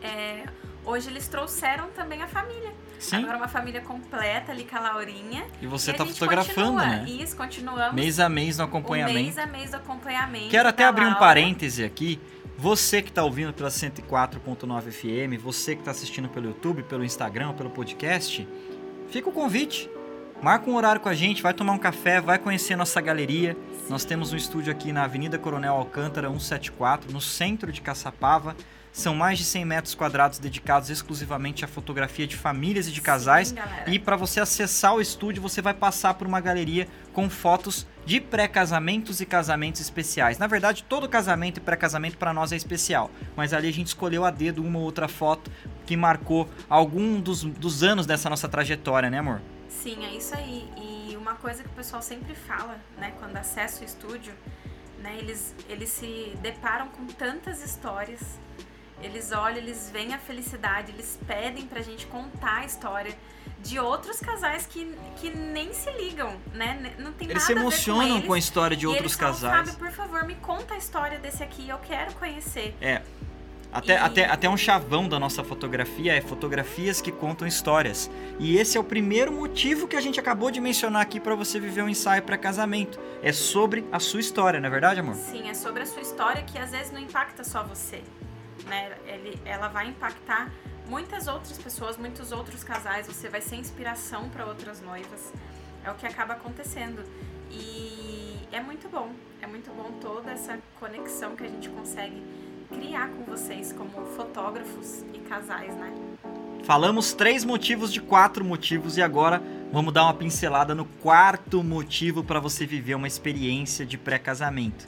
é, hoje eles trouxeram também a família. Sim. Agora uma família completa ali com a Laurinha. E você e tá fotografando, continua. né? Isso, continuamos. Mês a mês no acompanhamento. mês a mês do acompanhamento. Quero até abrir um Laura. parêntese aqui. Você que está ouvindo pela 104.9 FM, você que está assistindo pelo YouTube, pelo Instagram, pelo podcast, fica o convite. Marca um horário com a gente, vai tomar um café, vai conhecer nossa galeria. Nós temos um estúdio aqui na Avenida Coronel Alcântara 174, no centro de Caçapava. São mais de 100 metros quadrados dedicados exclusivamente à fotografia de famílias e de casais. Sim. E para você acessar o estúdio, você vai passar por uma galeria com fotos de pré-casamentos e casamentos especiais. Na verdade, todo casamento e pré-casamento para nós é especial, mas ali a gente escolheu a dedo uma ou outra foto que marcou algum dos, dos anos dessa nossa trajetória, né, amor? Sim, é isso aí. E uma coisa que o pessoal sempre fala, né, quando acessa o estúdio, né, eles, eles se deparam com tantas histórias. Eles olham, eles veem a felicidade, eles pedem pra gente contar a história de outros casais que, que nem se ligam, né? Não tem Eles se nada a ver emocionam eles. com a história de outros eles falam, casais. Fábio, por favor, me conta a história desse aqui, eu quero conhecer. É. Até, E- até, até um chavão da nossa fotografia é fotografias que contam histórias. E esse é o primeiro motivo que a gente acabou de mencionar aqui para você viver um ensaio pré-casamento. É sobre a sua história, não é verdade, amor? Sim, é sobre a sua história que às vezes não impacta só você. Né? Ele, ela vai impactar muitas outras pessoas, muitos outros casais. Você vai ser inspiração para outras noivas. É o que acaba acontecendo. E é muito bom. É muito bom toda essa conexão que a gente consegue criar com vocês como fotógrafos e casais, né? Falamos três motivos de quatro motivos e agora vamos dar uma pincelada no quarto motivo para você viver uma experiência de pré-casamento.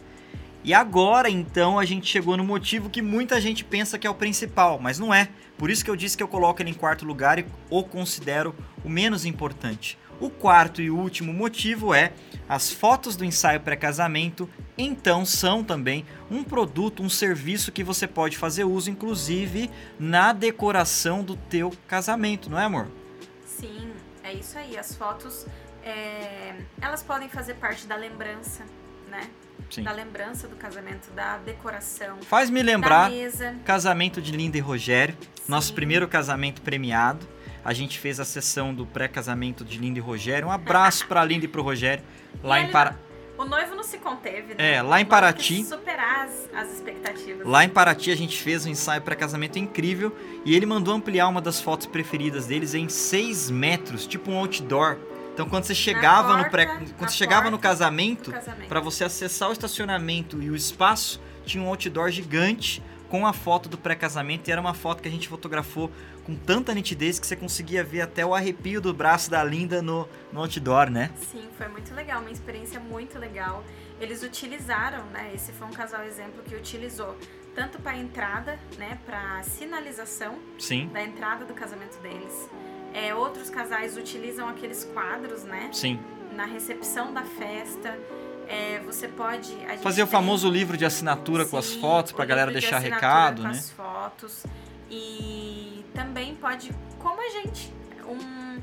E agora então a gente chegou no motivo que muita gente pensa que é o principal, mas não é. Por isso que eu disse que eu coloco ele em quarto lugar e o considero o menos importante. O quarto e último motivo é as fotos do ensaio pré-casamento, então são também um produto, um serviço que você pode fazer uso, inclusive na decoração do teu casamento, não é, amor? Sim, é isso aí. As fotos, é, elas podem fazer parte da lembrança, né? Sim. Da lembrança do casamento, da decoração, Faz-me da lembrar mesa. casamento de Linda e Rogério, nosso Sim. primeiro casamento premiado. A gente fez a sessão do pré-casamento de Linda e Rogério. Um abraço pra Linda e pro Rogério, lá E em Para... O noivo não se conteve, né? É, lá em Paraty. Superar as, as expectativas. Lá em Paraty a gente fez um ensaio pré-casamento incrível e ele mandou ampliar uma das fotos preferidas deles em 6 metros, tipo um outdoor. Então quando você chegava no pré, porta, quando você chegava no porta casamento, para você acessar o estacionamento e o espaço, tinha um outdoor gigante com a foto do pré-casamento e era uma foto que a gente fotografou com tanta nitidez que você conseguia ver até o arrepio do braço da Linda no, no outdoor, né? Sim, foi muito legal, uma experiência muito legal. Eles utilizaram, né? Esse foi um casal exemplo que utilizou tanto para entrada, né? Para sinalização Sim, da entrada do casamento deles. É, outros casais utilizam aqueles quadros, né? sim. Na recepção da festa. É, você pode. a Fazer o tem- famoso livro de assinatura com as Sim, fotos o pra galera de deixar assinatura recado, com né? as fotos. E também pode, como a gente, um,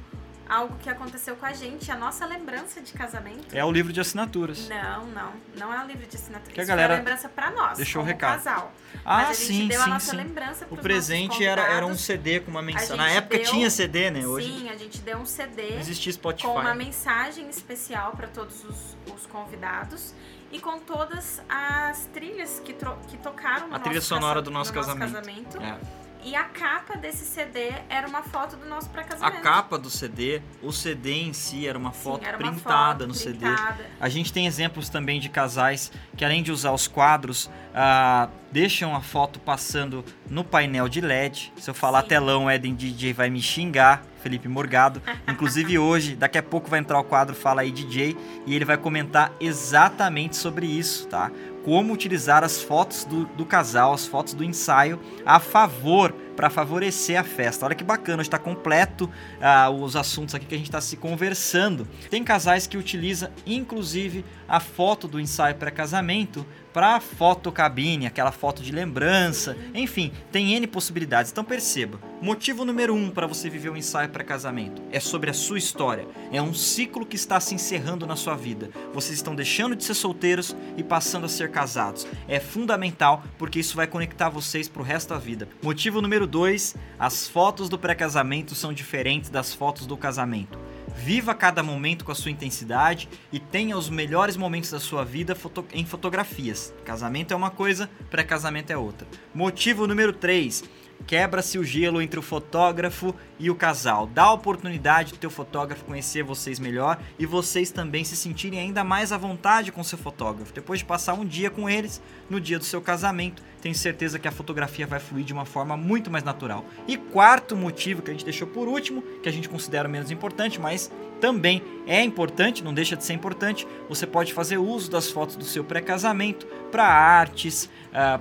algo que aconteceu com a gente, a nossa lembrança de casamento. É o livro de assinaturas. Não, não. Não é o livro de assinatura. Que a galera foi a lembrança pra nós, deixou o recado. casal. Ah, Mas a gente sim, deu a sim, nossa sim. lembrança O presente era, era um. CD com uma A mensagem. Na época deu- tinha CD, né? Hoje Sim, a gente deu um CD não existia Spotify. com uma mensagem especial para todos os, os convidados e com todas as trilhas que, que tocaram no A trilha nosso sonora do nosso no casamento. casamento. É. E a capa desse CD era uma foto do nosso A pré-casamento. capa do CD, o CD em si era uma Sim, foto era uma printada foto no CD. printada. A gente tem exemplos também de casais que, além de usar os quadros, ah, deixam a foto passando no painel de LED. Se eu falar Sim. telão, o Eden DJ vai me xingar, Felipe Morgado. Inclusive hoje, daqui a pouco vai entrar o quadro Fala aí DJ e ele vai comentar exatamente sobre isso, tá? Como utilizar as fotos do, do casal, as fotos do ensaio a favor, para favorecer a festa. Olha que bacana, está completo ah, os assuntos aqui que a gente está se conversando. Tem casais que utilizam, inclusive, a foto do ensaio pré-casamento para fotocabine, aquela foto de lembrança. Enfim, tem N possibilidades. Então perceba, motivo número um para você viver um ensaio pré-casamento é sobre a sua história. É um ciclo que está se encerrando na sua vida. Vocês estão deixando de ser solteiros e passando a ser casados. É fundamental porque isso vai conectar vocês para o resto da vida. Motivo número dois, as fotos do pré-casamento são diferentes das fotos do casamento. Viva cada momento com a sua intensidade e tenha os melhores momentos da sua vida foto- em fotografias. Casamento é uma coisa, pré-casamento é outra. Motivo número 3. Quebra-se o gelo entre o fotógrafo e o casal. Dá a oportunidade do teu fotógrafo conhecer vocês melhor e vocês também se sentirem ainda mais à vontade com seu fotógrafo. Depois de passar um dia com eles, no dia do seu casamento, tenho certeza que a fotografia vai fluir de uma forma muito mais natural. E quarto motivo que a gente deixou por último, que a gente considera menos importante, mas também é importante, não deixa de ser importante, você pode fazer uso das fotos do seu pré-casamento para artes,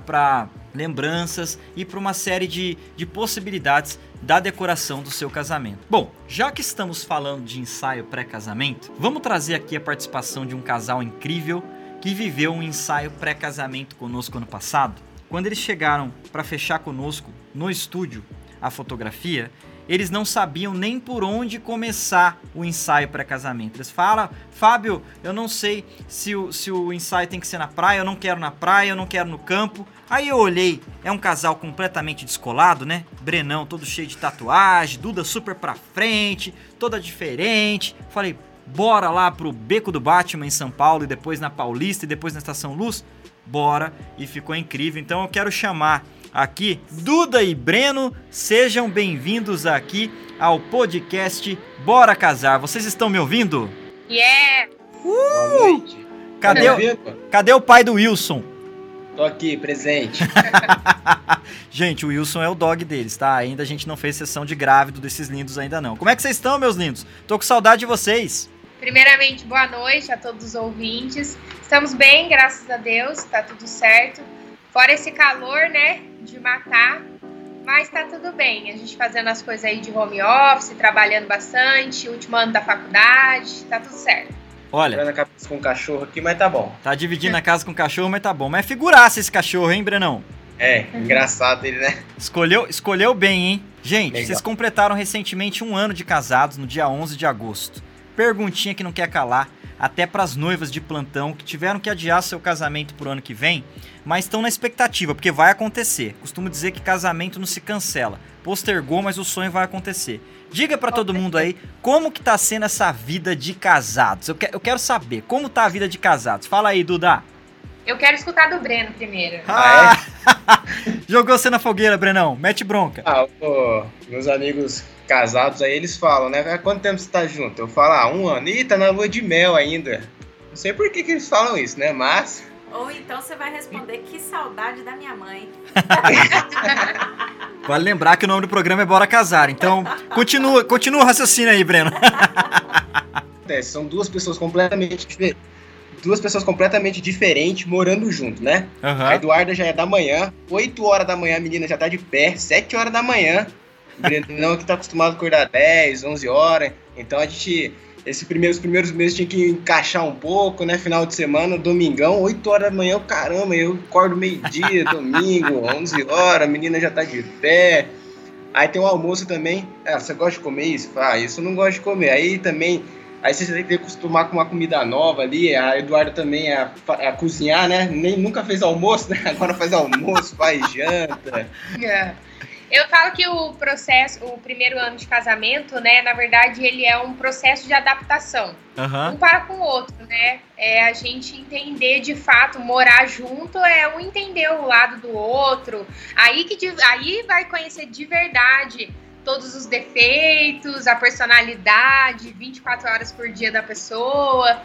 para lembranças e para uma série de, de possibilidades da decoração do seu casamento. Bom, já que estamos falando de ensaio pré-casamento, vamos trazer aqui a participação de um casal incrível que viveu um ensaio pré-casamento conosco ano passado. Quando eles chegaram para fechar conosco no estúdio a fotografia, eles não sabiam nem por onde começar o ensaio pré-casamento. Eles falam, Fábio, eu não sei se o, se o ensaio tem que ser na praia, eu não quero na praia, eu não quero no campo. Aí eu olhei, é um casal completamente descolado, né? Brenão todo cheio de tatuagem, Duda super pra frente, toda diferente. Falei, bora lá pro Beco do Batman em São Paulo e depois na Paulista e depois na Estação Luz? Bora, e ficou incrível. Então eu quero chamar aqui Duda e Breno, sejam bem-vindos aqui ao podcast Bora Casar. Vocês estão me ouvindo? Yeah! Boa noite. Cadê, Tá o, cadê o pai do Wilson? Tô aqui, presente. Gente, o Wilson é o dog deles, tá? Ainda a gente não fez sessão de grávido desses lindos ainda não. Como é que vocês estão, meus lindos? Tô com saudade de vocês. Primeiramente, boa noite a todos os ouvintes. Estamos bem, graças a Deus, tá tudo certo. Fora esse calor, né, de matar, mas tá tudo bem. A gente fazendo as coisas aí de home office, trabalhando bastante, último ano da faculdade, tá tudo certo. Olha, Tirando a cabeça com o cachorro aqui, mas tá bom. tá dividindo a casa com o cachorro, mas tá bom. Mas é figuraça esse cachorro, hein, Brenão? É, engraçado ele, né? Escolheu, escolheu bem, hein? Gente, Legal. vocês completaram recentemente um ano de casados, no dia 11 de agosto. Perguntinha que não quer calar, até pras noivas de plantão que tiveram que adiar seu casamento pro ano que vem, mas estão na expectativa, porque vai acontecer. Costumo dizer que casamento não se cancela. Postergou, mas o sonho vai acontecer. Diga pra todo mundo aí como que tá sendo essa vida de casados. Eu, que- eu quero saber como tá a vida de casados. Fala aí, Duda. Eu quero escutar do Breno primeiro. Ah, Jogou você na fogueira, Brenão. Mete bronca. Ah, pô, meus amigos casados aí, eles falam, né? Há quanto tempo você tá junto? Eu falo, ah, um ano. Ih, tá na lua de mel ainda. Não sei por que, que eles falam isso, né? Mas. Ou então você vai responder que saudade da minha mãe. Vale lembrar que o nome do programa é Bora Casar. Então, continua, continua o raciocínio aí, Breno. acontece? São duas pessoas completamente diferentes. Duas pessoas completamente diferentes morando junto, né? A Aham. Eduarda já é da manhã, 8 horas da manhã a menina já tá de pé, 7 horas da manhã. O Brenão que tá acostumado a acordar 10, 11 horas. Então a gente, esses primeiros, primeiros meses tinha que encaixar um pouco, né? Final de semana, domingão, 8 horas da manhã, caramba, eu acordo meio-dia, domingo, 11 horas, a menina já tá de pé. Aí tem o almoço também. Ah, você gosta de comer isso? Ah, isso eu não gosto de comer. Aí também Aí você tem que acostumar com uma comida nova ali. A Eduarda também a, a cozinhar, né? Nem, nunca fez almoço, né? Agora faz almoço, faz janta. É. Eu falo que o processo, o primeiro ano de casamento, né, na verdade, ele é um processo de adaptação. Aham. um para com o outro, né? É a gente entender de fato, morar junto é um entender o lado do outro. Aí que de- aí vai conhecer de verdade todos os defeitos, a personalidade, 24 horas por dia da pessoa.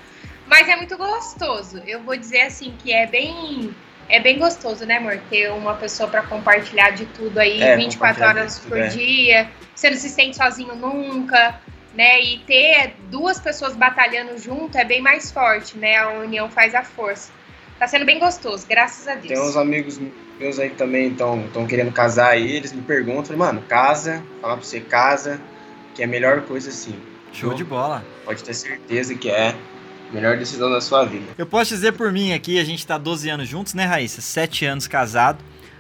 Mas é muito gostoso. Eu vou dizer assim que é bem é bem gostoso, né, amor? Ter uma pessoa para compartilhar de tudo aí É, 24 compartilhar horas tudo, por é. dia. Você não se sente sozinho nunca né? E ter duas pessoas batalhando junto é bem mais forte, né? A união faz a força. Tá sendo bem gostoso, graças a Deus. Tem uns amigos meus aí que também estão querendo casar aí, eles me perguntam, falei, mano, casa, falar pra você, casa, que é a melhor coisa assim. Show de bola. Pode ter certeza que é melhor decisão da sua vida. Eu posso dizer por mim aqui, a gente tá 12 anos juntos, né, Raíssa? 7 anos casado,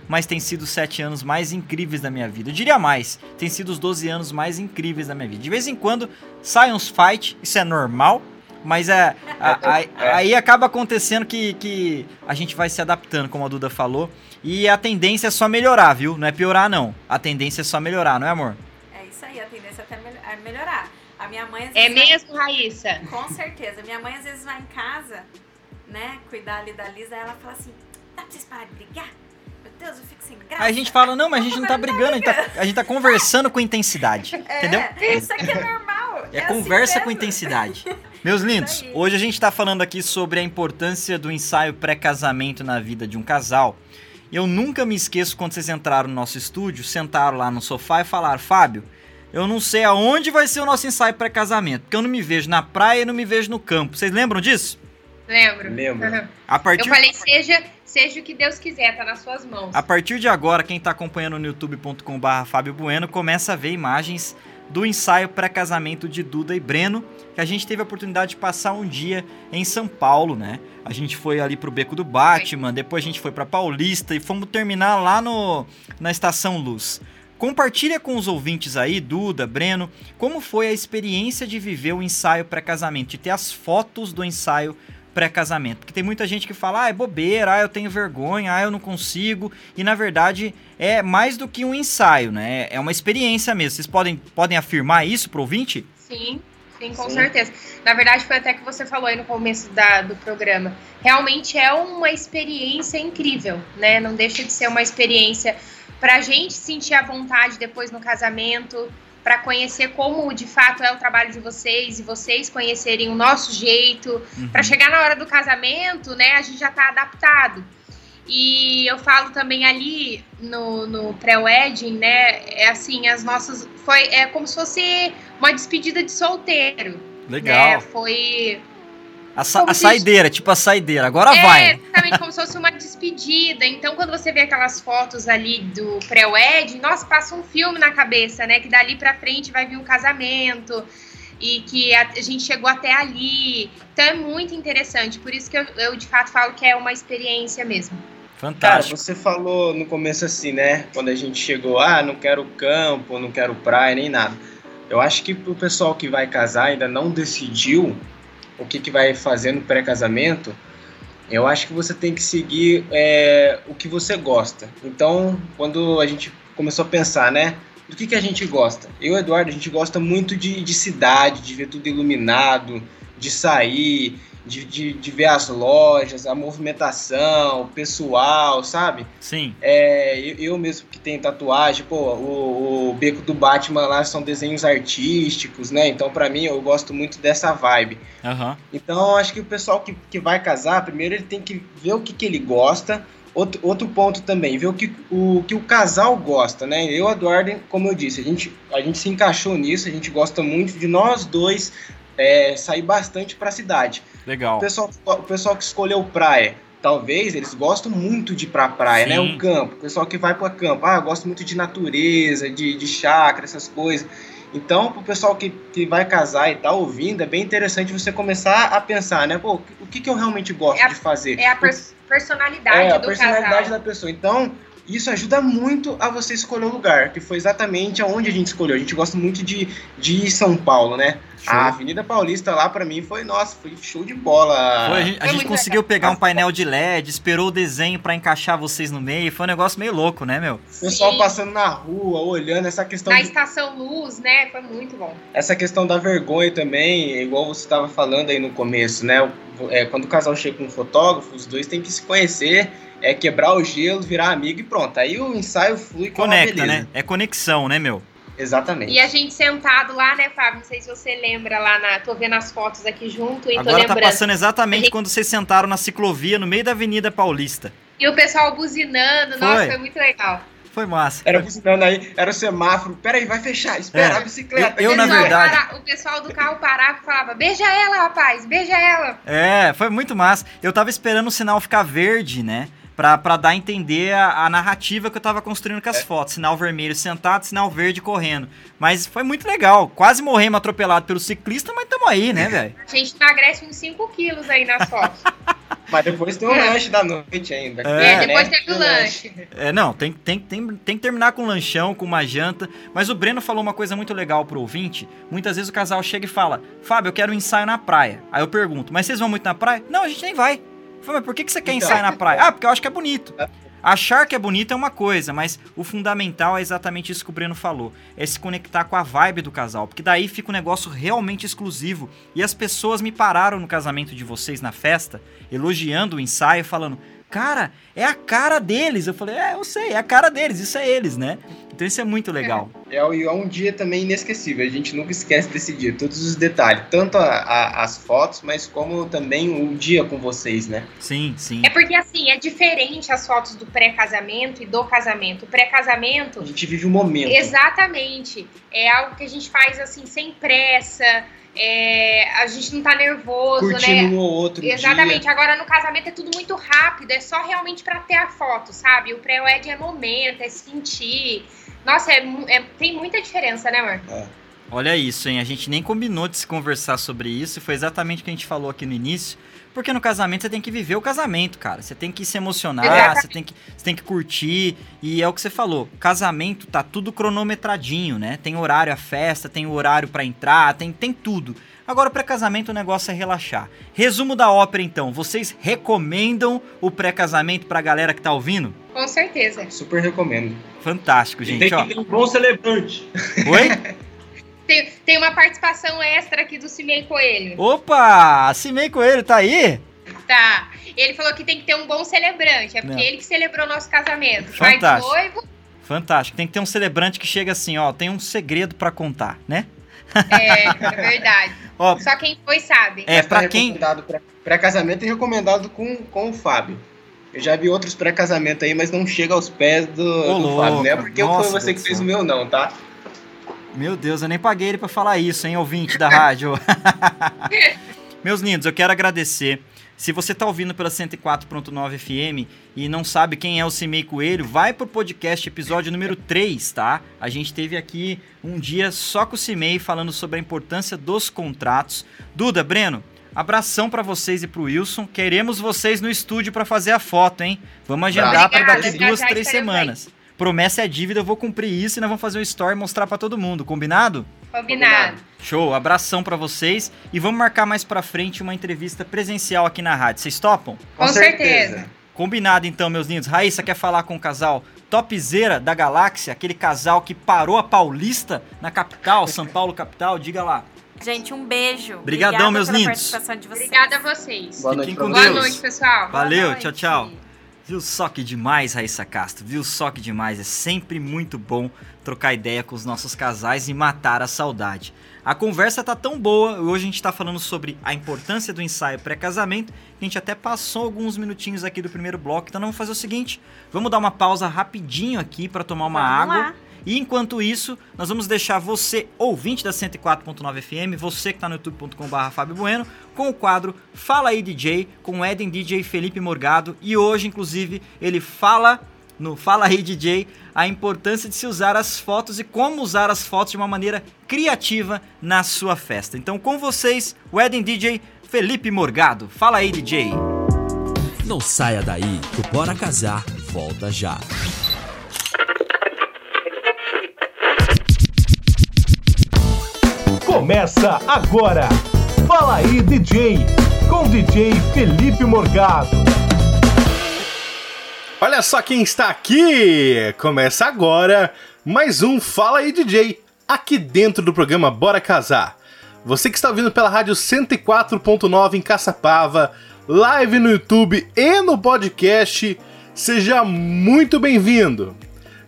mas tem sido os 7 anos mais incríveis da minha vida. Eu diria mais, tem sido os 12 anos mais incríveis da minha vida. De vez em quando saem uns fight, isso é normal, mas é, a- a- aí acaba acontecendo que, que a gente vai se adaptando, como a Duda falou, e a tendência é só melhorar, viu? Não é piorar, não. A tendência é só melhorar, não é, amor? É isso aí, a tendência é até mel- é melhorar. A minha mãe às É vezes vai- mesmo, Raíssa? Com certeza. Minha mãe às vezes vai em casa, né, cuidar ali da Lisa, aí ela fala assim: dá pra vocês pararem de brigar? Meu Deus, eu fico sem graça. Aí a gente fala, não, mas a gente não tá brigando, a gente tá, a gente tá conversando com intensidade, entendeu? É, isso aqui é normal. É, assim conversa com mesmo. intensidade. Meus lindos, hoje a gente tá falando aqui sobre a importância do ensaio pré-casamento na vida de um casal. Eu nunca me esqueço quando vocês entraram no nosso estúdio, sentaram lá no sofá e falaram: Fábio, eu não sei aonde vai ser o nosso ensaio pré-casamento, porque eu não me vejo na praia e não me vejo no campo. Vocês lembram disso? Lembro. Lembro. Uhum. A partir, Eu falei, seja, seja o que Deus quiser, tá nas suas mãos. a partir de agora, quem tá acompanhando no youtube.com.br Fábio Bueno começa a ver imagens do ensaio pré-casamento de Duda e Breno, que a gente teve a oportunidade de passar um dia em São Paulo, né? A gente foi ali pro Beco do Batman, depois a gente foi pra Paulista e fomos terminar lá no na Estação Luz. Compartilha com os ouvintes aí, Duda, Breno, como foi a experiência de viver o ensaio pré-casamento, de ter as fotos do ensaio pré-casamento. Porque tem muita gente que fala, ah, é bobeira, ah, eu tenho vergonha, ah, eu não consigo. E na verdade é mais do que um ensaio, né? É uma experiência mesmo. Vocês podem, podem afirmar isso pro ouvinte? Sim, sim, com sim. certeza. Na verdade, foi até que você falou aí no começo da, do programa. Realmente é uma experiência incrível, né? Não deixa de ser uma experiência pra gente sentir a vontade depois no casamento, para conhecer como de fato é o trabalho de vocês e vocês conhecerem o nosso jeito, uhum. para chegar na hora do casamento, né, a gente já está adaptado. E eu falo também ali no, no pré-wedding, né, é assim, as nossas foi é como se fosse uma despedida de solteiro. Legal. Né? Foi a, sa a saideira, tipo a saideira. Agora é, vai. Exatamente, como se fosse uma despedida. Então, quando você vê aquelas fotos ali do pré-wedding, nossa, passa um filme na cabeça, né? Que dali pra frente vai vir um casamento e que a, a gente chegou até ali. Então, é muito interessante. Por isso que eu, eu de fato falo que é uma experiência mesmo. Fantástico. Cara, você falou no começo assim, né? Quando a gente chegou, ah, não quero campo, não quero praia, nem nada. Eu acho que pro pessoal que vai casar ainda não decidiu o que, que vai fazer no pré-casamento, eu acho que você tem que seguir é, o que você gosta. Então, quando a gente começou a pensar, né? Do que, que a gente gosta? Eu Eduardo, a gente gosta muito de, de cidade, de ver tudo iluminado, de sair, de, de, de, ver as lojas, a movimentação, o pessoal, sabe? Sim. É, eu, eu, mesmo que tenho tatuagem, pô, o, o, beco do Batman lá são desenhos artísticos, né? Então, para mim, eu gosto muito dessa vibe. Uhum. Então, acho que o pessoal que, que vai casar, primeiro ele tem que ver o que, que ele gosta. Outro, outro ponto também, ver o que o, que o casal gosta, né? Eu Eduardo, como eu disse, a gente, a gente se encaixou nisso, a gente gosta muito de nós dois é, sair bastante para a cidade. Legal. O pessoal, o pessoal que escolheu praia, talvez eles gostam muito de ir pra praia, né? Sim. né? O campo. O pessoal que vai para campo, ah, gosta muito de natureza, de, de chácara, essas coisas. Então, pro pessoal que, que vai casar e tá ouvindo, é bem interessante você começar a pensar, né? Pô, o que, que eu realmente gosto é a, de fazer? É a personalidade é, do a personalidade casal. da pessoa. Então, isso ajuda muito a você escolher o lugar, que foi exatamente aonde a gente escolheu. A gente gosta muito de, de São Paulo, né? Show. A Avenida Paulista lá para mim foi, nossa, foi show de bola. Foi, a gente, a gente conseguiu legal. pegar um painel de LED, esperou o desenho para encaixar vocês no meio, foi um negócio meio louco, né, meu? O pessoal passando na rua, olhando essa questão. Na de... estação luz, né? Foi muito bom. Essa questão da vergonha também, igual você estava falando aí no começo, né? É, quando o casal chega com um fotógrafo, os dois têm que se conhecer é quebrar o gelo, virar amigo e pronto. Aí o ensaio flui com Conecta, né? É conexão, né, meu? Exatamente. E a gente sentado lá, né, Fábio? Não sei se você lembra lá na. Tô vendo as fotos aqui junto e Agora tô tá passando exatamente gente... quando vocês sentaram na ciclovia no meio da Avenida Paulista. E o pessoal buzinando, foi. nossa, foi muito legal. Foi massa. Era buzinando aí, era o semáforo. Peraí, vai fechar, espera é. a bicicleta. Eu, eu na verdade. Para, o pessoal do carro parava e falava: beija ela, rapaz, beija ela. É, foi muito massa. Eu tava esperando o sinal ficar verde, né? Pra, pra dar a entender a, a narrativa que eu tava construindo com as é. fotos. Sinal vermelho sentado, sinal verde correndo. Mas foi muito legal. Quase morremos atropelado pelo ciclista, mas tamo aí, né, velho? A gente emagrece uns 5 quilos aí nas fotos. Mas depois tem o é. lanche da noite ainda. É, é depois né? tem o lanche. É, não, tem, tem, tem, tem que terminar com um lanchão, com uma janta. Mas o Breno falou uma coisa muito legal pro ouvinte. Muitas vezes o casal chega e fala: Fábio, eu quero um ensaio na praia. Aí eu pergunto: Mas vocês vão muito na praia? Não, a gente nem vai. Falei, mas por que, que você quer então. ensaiar na praia? Ah, porque eu acho que é bonito. Achar que é bonito é uma coisa, mas o fundamental é exatamente isso que o Breno falou: é se conectar com a vibe do casal, porque daí fica um negócio realmente exclusivo. E as pessoas me pararam no casamento de vocês na festa, elogiando o ensaio, falando: Cara, é a cara deles. Eu falei: É, eu sei, é a cara deles, isso é eles, né? Então isso é muito legal. É, é, é um dia também inesquecível. A gente nunca esquece desse dia, todos os detalhes, tanto a, a, as fotos, mas como também o dia com vocês, né? Sim, sim. É porque assim é diferente as fotos do pré-casamento e do casamento. O pré-casamento a gente vive o um momento. Exatamente. É algo que a gente faz assim sem pressa. É, a gente não tá nervoso, Curtindo né? um ou outro Exatamente. Dia. Agora no casamento é tudo muito rápido, é só realmente para ter a foto, sabe? O pré-wed é momento, é sentir. Nossa, é, é, tem muita diferença, né, amor? É. Olha isso, hein? A gente nem combinou de se conversar sobre isso foi exatamente o que a gente falou aqui no início. Porque no casamento você tem que viver o casamento, cara. Você tem que se emocionar, você tem que, você tem que curtir. E é o que você falou. Casamento tá tudo cronometradinho, né? Tem horário a festa, tem horário para entrar, tem, tem tudo. Agora, pré-casamento, o negócio é relaxar. Resumo da ópera, então. Vocês recomendam o pré-casamento pra galera que tá ouvindo? Com certeza. Super recomendo. Fantástico, gente. Tem Ó. que ter um bom celebrante. Oi? Tem, tem uma participação extra aqui do Cimei Coelho. Opa! Cimei Coelho tá aí? Tá. Ele falou que tem que ter um bom celebrante. É porque Não. ele que celebrou nosso casamento. Pai Fantástico. noivo. Fantástico. Tem que ter um celebrante que chega assim, ó, tem um segredo pra contar, né? É, é verdade. Ó, Só quem foi sabe. é Mas tá pra quem recomendado pra- Pré-casamento e recomendado com, com o Fábio. Eu já vi outros pré-casamento aí, mas não chega aos pés do, Ô, do. Fábio. Não é porque Nossa, foi você que fez o meu, não, tá? Meu Deus, eu nem paguei ele pra falar isso, hein, ouvinte da rádio. Meus lindos, eu quero agradecer. Se você tá ouvindo pela 104.9 FM e não sabe quem é o Cimei Coelho, vai pro podcast episódio número 3, tá? A gente teve aqui um dia só com o Cimei falando sobre a importância dos contratos. Duda, Breno, abração pra vocês e pro Wilson. Queremos vocês no estúdio pra fazer a foto, hein? Vamos agendar pra Obrigada, daqui duas, já três semanas. Promessa é dívida, eu vou cumprir isso e nós vamos fazer um story e mostrar pra todo mundo, combinado? Combinado. Show, abração pra vocês e vamos marcar mais pra frente uma entrevista presencial aqui na rádio. Vocês topam? Com certeza. Combinado então, meus lindos. Raíssa quer falar com o casal topzera da galáxia, aquele casal que parou a Paulista na capital, São Paulo capital, diga lá. Gente, um beijo. Brigadão, Obrigada meus pela lindos. participação de vocês. Obrigada a vocês. Boa Fiquem noite com pra Boa Deus. noite, pessoal. Boa Valeu, noite. tchau, tchau. Viu só que demais, Raíssa Castro? Viu só que demais? É sempre muito bom trocar ideia com os nossos casais e matar a saudade. A conversa tá tão boa, hoje a gente tá falando sobre a importância do ensaio pré-casamento, que a gente até passou alguns minutinhos aqui do primeiro bloco, então vamos fazer o seguinte, vamos dar uma pausa rapidinho aqui para tomar uma Vamos água. lá. E enquanto isso, nós vamos deixar você, ouvinte da 104.9 FM, você que está no youtube.com.br Fábio Bueno, com o quadro Fala aí DJ, com o Eden DJ Felipe Morgado. E hoje, inclusive, ele fala no Fala aí DJ a importância de se usar as fotos e como usar as fotos de uma maneira criativa na sua festa. Então, com vocês, o Eden DJ Felipe Morgado. Fala aí, DJ. Não saia daí, o Bora Casar volta já. Começa agora. Fala aí, DJ, com DJ Felipe Morgado. Olha só quem está aqui! Começa agora mais um Fala aí DJ, aqui dentro do programa Bora Casar. Você que está ouvindo pela rádio 104.9 em Caçapava, live no YouTube e no podcast, seja muito bem-vindo.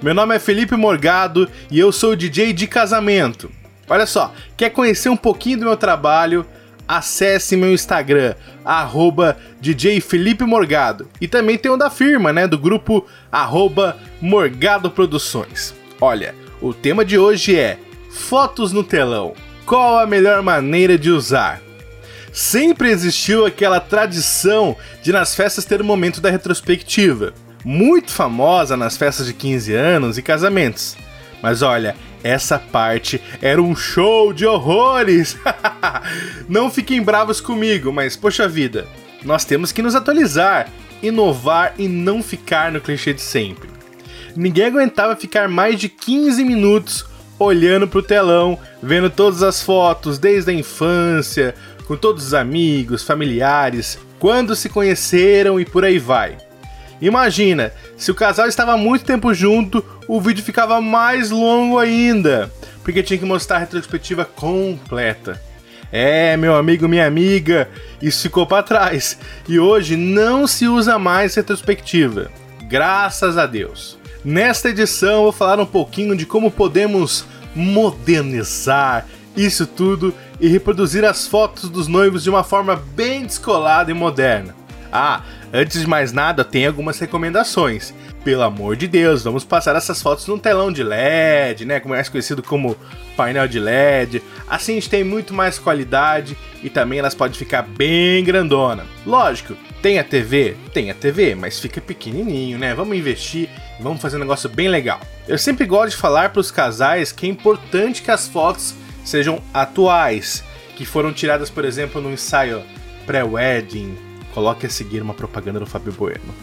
Meu nome é Felipe Morgado e eu sou DJ de casamento. Olha só, quer conhecer um pouquinho do meu trabalho? Acesse meu Instagram, arroba DJ Felipe Morgado. E também tem o da firma, né? Do grupo arroba Morgado Produções. Olha, o tema de hoje é Fotos no telão. Qual a melhor maneira de usar? Sempre existiu aquela tradição de nas festas ter o momento da retrospectiva, muito famosa nas festas de 15 anos e casamentos. Mas olha, essa parte era um show de horrores! Não fiquem bravos comigo, mas poxa vida, nós temos que nos atualizar, inovar e não ficar no clichê de sempre. Ninguém aguentava ficar mais de 15 minutos olhando pro telão, vendo todas as fotos desde a infância, com todos os amigos, familiares, quando se conheceram e por aí vai. Imagina, se o casal estava muito tempo junto, o vídeo ficava mais longo ainda, porque tinha que mostrar a retrospectiva completa. É, meu amigo, minha amiga, isso ficou para trás e hoje não se usa mais retrospectiva. Graças a Deus. Nesta edição vou falar um pouquinho de como podemos modernizar isso tudo e reproduzir as fotos dos noivos de uma forma bem descolada e moderna. Ah, antes de mais nada, tem algumas recomendações. Pelo amor de Deus, vamos passar essas fotos num telão de LED, né? Como é mais conhecido como painel de LED. Assim a gente tem muito mais qualidade e também elas podem ficar bem grandona. Lógico, tem a TV? Tem a TV, mas fica pequenininho, né? Vamos investir e vamos fazer um negócio bem legal. Eu sempre gosto de falar para os casais que é importante que as fotos sejam atuais, que foram tiradas, por exemplo, no ensaio pré-wedding. Coloque a seguir uma propaganda do Fábio Bueno.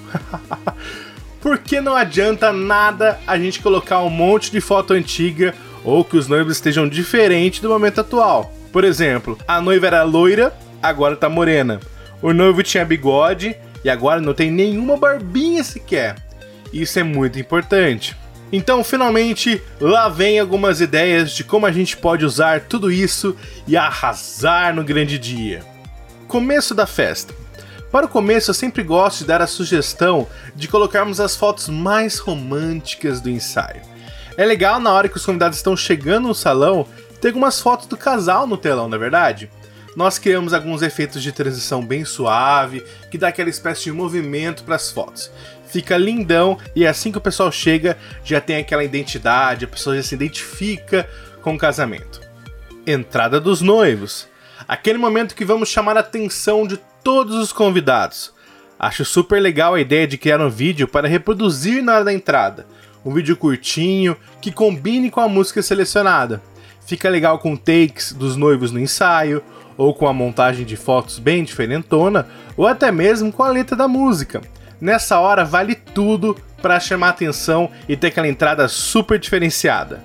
Porque não adianta nada a gente colocar um monte de foto antiga ou que os noivos estejam diferentes do momento atual. Por exemplo, a noiva era loira, agora tá morena. O noivo tinha bigode e agora não tem nenhuma barbinha sequer. Isso é muito importante. Então, finalmente, lá vem algumas ideias de como a gente pode usar tudo isso e arrasar no grande dia. Começo da festa. Para o começo, eu sempre gosto de dar a sugestão de colocarmos as fotos mais românticas do ensaio. É legal na hora que os convidados estão chegando no salão ter algumas fotos do casal no telão, não é verdade? Nós criamos alguns efeitos de transição bem suave, que dá aquela espécie de movimento para as fotos. Fica lindão e assim que o pessoal chega, já tem aquela identidade, a pessoa já se identifica com o casamento. Entrada dos noivos. Aquele momento que vamos chamar a atenção de todos os convidados. Acho super legal a ideia de criar um vídeo para reproduzir na hora da entrada. Um vídeo curtinho que combine com a música selecionada. Fica legal com takes dos noivos no ensaio, ou com a montagem de fotos bem diferentona, ou até mesmo com a letra da música. Nessa hora vale tudo para chamar atenção e ter aquela entrada super diferenciada.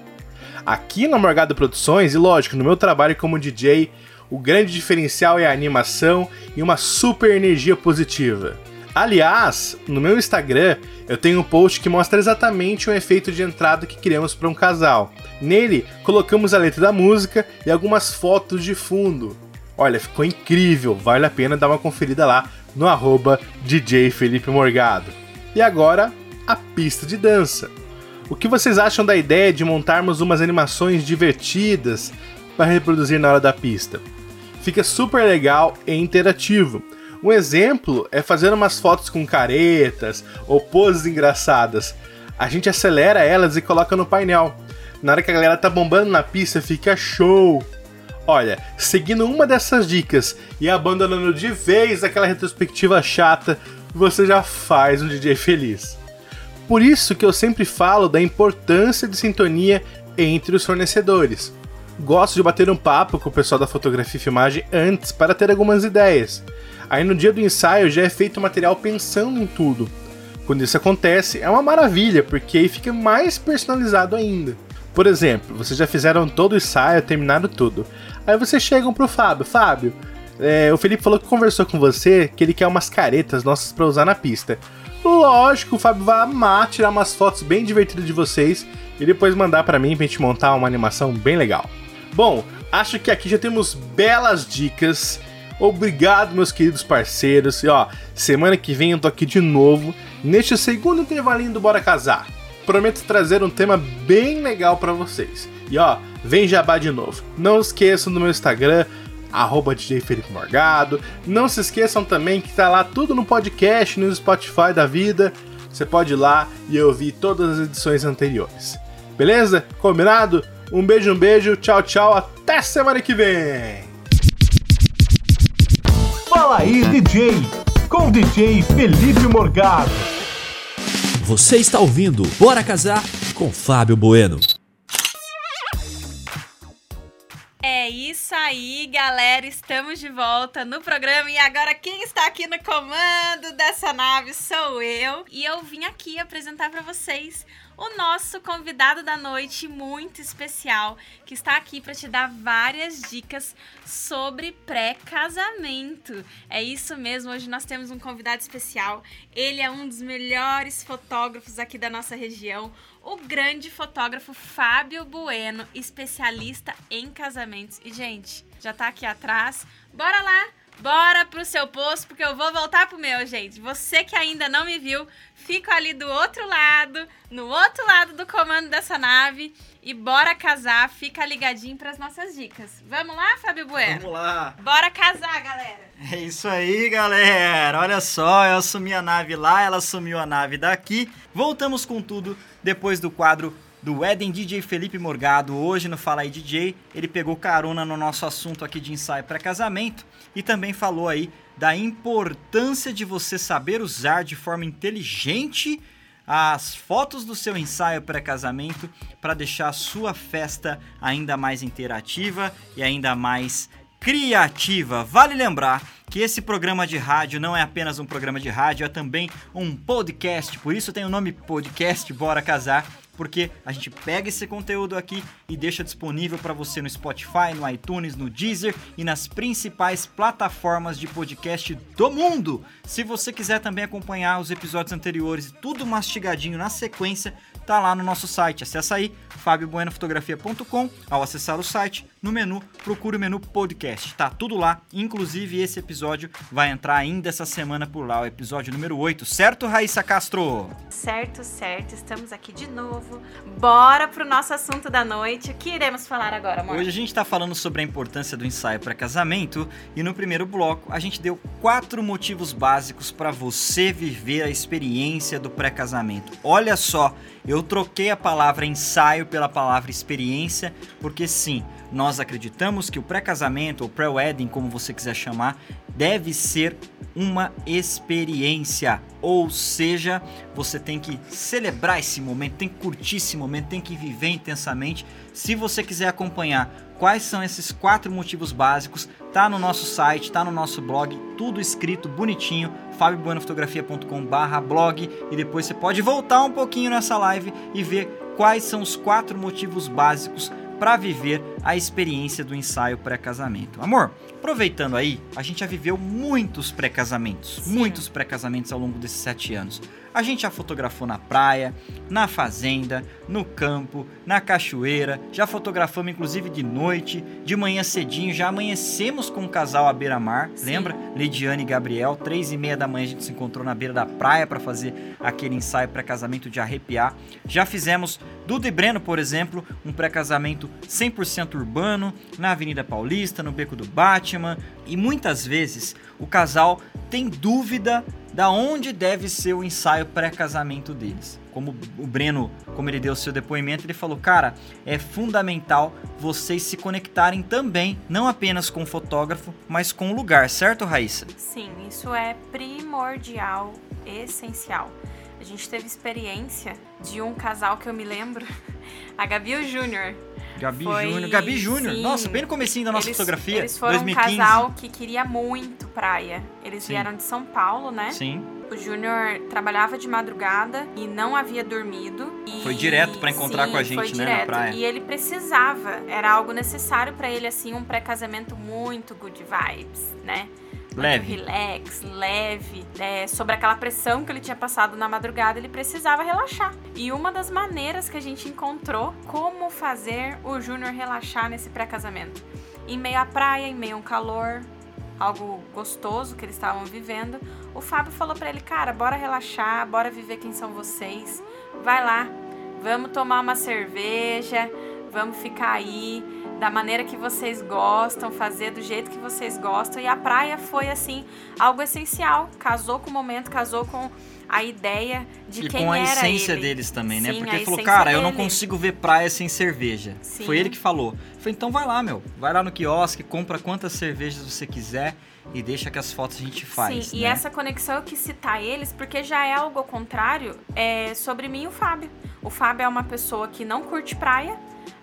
Aqui na Morgado Produções, e lógico, no meu trabalho como DJ, o grande diferencial é a animação e uma super energia positiva. Aliás, no meu Instagram eu tenho um post que mostra exatamente o efeito de entrada que criamos para um casal. Nele, colocamos a letra da música e algumas fotos de fundo. Olha, ficou incrível, vale a pena dar uma conferida lá no arroba DJ Felipe Morgado. E agora, a pista de dança. O que vocês acham da ideia de montarmos umas animações divertidas para reproduzir na hora da pista? Fica super legal e interativo. Um exemplo é fazer umas fotos com caretas ou poses engraçadas. A gente acelera elas e coloca no painel. Na hora que a galera tá bombando na pista, fica show! Olha, seguindo uma dessas dicas e abandonando de vez aquela retrospectiva chata, você já faz um DJ feliz. Por isso que eu sempre falo da importância de sintonia entre os fornecedores gosto de bater um papo com o pessoal da fotografia e filmagem antes para ter algumas ideias. Aí no dia do ensaio já é feito o material pensando em tudo. Quando isso acontece, é uma maravilha, porque aí fica mais personalizado ainda. Por exemplo, vocês já fizeram todo o ensaio, terminaram tudo. Aí vocês chegam pro Fábio, Fábio, é, o Felipe falou que conversou com você que ele quer umas caretas nossas para usar na pista. Lógico, o Fábio vai amar tirar umas fotos bem divertidas de vocês e depois mandar para mim pra gente montar uma animação bem legal. Bom, acho que aqui já temos belas dicas. Obrigado, meus queridos parceiros. E ó, semana que vem eu tô aqui de novo, neste segundo intervalinho do Bora Casar. Prometo trazer um tema bem legal para vocês. E ó, vem jabá de novo. Não esqueçam do meu Instagram, arroba DJ Felipe Morgado. Não se esqueçam também que tá lá tudo no podcast, no Spotify da vida. Você pode ir lá e ouvir todas as edições anteriores. Beleza? Combinado? Um beijo, um beijo, tchau, tchau, até semana que vem! Fala aí, DJ, com DJ Felipe Morgado. Você está ouvindo Bora Casar com Fábio Bueno. É isso aí, galera. Estamos de volta no programa e agora quem está aqui no comando dessa nave sou eu. E eu vim aqui apresentar para vocês o nosso convidado da noite muito especial, que está aqui para te dar várias dicas sobre pré-casamento. É isso mesmo, hoje nós temos um convidado especial. Ele é um dos melhores fotógrafos aqui da nossa região, o grande fotógrafo Fábio Bueno, especialista em casamentos. E gente, já tá aqui atrás. Bora lá Bora pro seu posto, porque eu vou voltar pro meu, gente. Você que ainda não me viu, fico ali do outro lado, no outro lado do comando dessa nave. E bora casar, fica ligadinho para as nossas dicas. Vamos lá, Fábio Bueno? Vamos lá. Bora casar, galera. É isso aí, galera. Olha só, eu assumi a nave lá, ela assumiu a nave daqui. Voltamos com tudo depois do quadro do Eden DJ Felipe Morgado, hoje no Fala aí DJ. Ele pegou carona no nosso assunto aqui de ensaio para casamento e também falou aí da importância de você saber usar de forma inteligente as fotos do seu ensaio pré-casamento para deixar a sua festa ainda mais interativa e ainda mais criativa. Vale lembrar que esse programa de rádio não é apenas um programa de rádio, é também um podcast, por isso tem o nome podcast Bora Casar porque a gente pega esse conteúdo aqui e deixa disponível para você no Spotify, no iTunes, no Deezer e nas principais plataformas de podcast do mundo. Se você quiser também acompanhar os episódios anteriores e tudo mastigadinho na sequência, tá lá no nosso site. Acesse aí fabiobuenafotografia.com. Ao acessar o site, no menu, procure o menu podcast. Tá tudo lá, inclusive esse episódio vai entrar ainda essa semana por lá, o episódio número 8, certo, Raíssa Castro? Certo, certo, estamos aqui de novo. Bora pro nosso assunto da noite. O que iremos falar agora, amor? Hoje a gente tá falando sobre a importância do ensaio para casamento e no primeiro bloco a gente deu quatro motivos básicos para você viver a experiência do pré-casamento. Olha só, eu troquei a palavra ensaio pela palavra experiência, porque sim, nós acreditamos que o pré-casamento ou pré-wedding, como você quiser chamar, deve ser uma experiência. Ou seja, você tem que celebrar esse momento, tem que curtir esse momento, tem que viver intensamente. Se você quiser acompanhar quais são esses quatro motivos básicos, tá no nosso site, tá no nosso blog, tudo escrito bonitinho, fabiobuenafotografia.com/blog e depois você pode voltar um pouquinho nessa live e ver quais são os quatro motivos básicos para viver a experiência do ensaio pré-casamento. Amor, aproveitando aí, a gente já viveu muitos pré-casamentos, muitos pré-casamentos ao longo desses sete anos. A gente já fotografou na praia, na fazenda, no campo, na cachoeira, já fotografamos inclusive de noite, de manhã cedinho, já amanhecemos com um casal à beira-mar, lembra? Lidiane e Gabriel, três e meia da manhã a gente se encontrou na beira da praia para fazer aquele ensaio pré-casamento de arrepiar. Já fizemos Duda e Breno, por exemplo, um pré-casamento 100% urbano, na Avenida Paulista, no Beco do Batman, e muitas vezes o casal tem dúvida da onde deve ser o ensaio pré-casamento deles. Como o Breno, como ele deu o seu depoimento, ele falou: "Cara, é fundamental vocês se conectarem também, não apenas com o fotógrafo, mas com o lugar, certo, Raíssa?" Sim, isso é primordial, essencial. A gente teve experiência de um casal que eu me lembro, a Gabi e o Júnior. Gabi Foi- Júnior, Gabi Júnior. Nossa, bem no comecinho da nossa eles, fotografia, Eles foram 2015. um casal que queria muito praia. Eles Sim. vieram de São Paulo, né? Sim. O Júnior trabalhava de madrugada e não havia dormido. E... Foi direto pra encontrar Sim, com a gente, foi né, na direto. praia. E ele precisava, era algo necessário pra ele, assim, um pré-casamento muito good vibes, né? Leve. relax, leve, é, sobre aquela pressão que ele tinha passado na madrugada, ele precisava relaxar. E uma das maneiras que a gente encontrou como fazer o Júnior relaxar nesse pré-casamento. Em meio à praia, em meio a um calor, algo gostoso que eles estavam vivendo, o Fábio falou pra ele, cara, bora relaxar, bora viver quem são vocês. Vai lá, vamos tomar uma cerveja, vamos ficar aí da maneira que vocês gostam, fazer do jeito que vocês gostam. E a praia foi assim algo essencial, casou com o momento, casou com a ideia de e quem com a era essência ele. deles também, né? Sim, Porque a ele falou, cara, eu não dele. consigo ver praia sem cerveja. Sim. Foi ele que falou. Falei, então vai lá, meu. Vai lá no quiosque, compra quantas cervejas você quiser e deixa que as fotos a gente faz. Sim, e né? essa conexão eu quis citar eles porque já é algo ao contrário é, sobre mim e o Fábio. O Fábio é uma pessoa que não curte praia,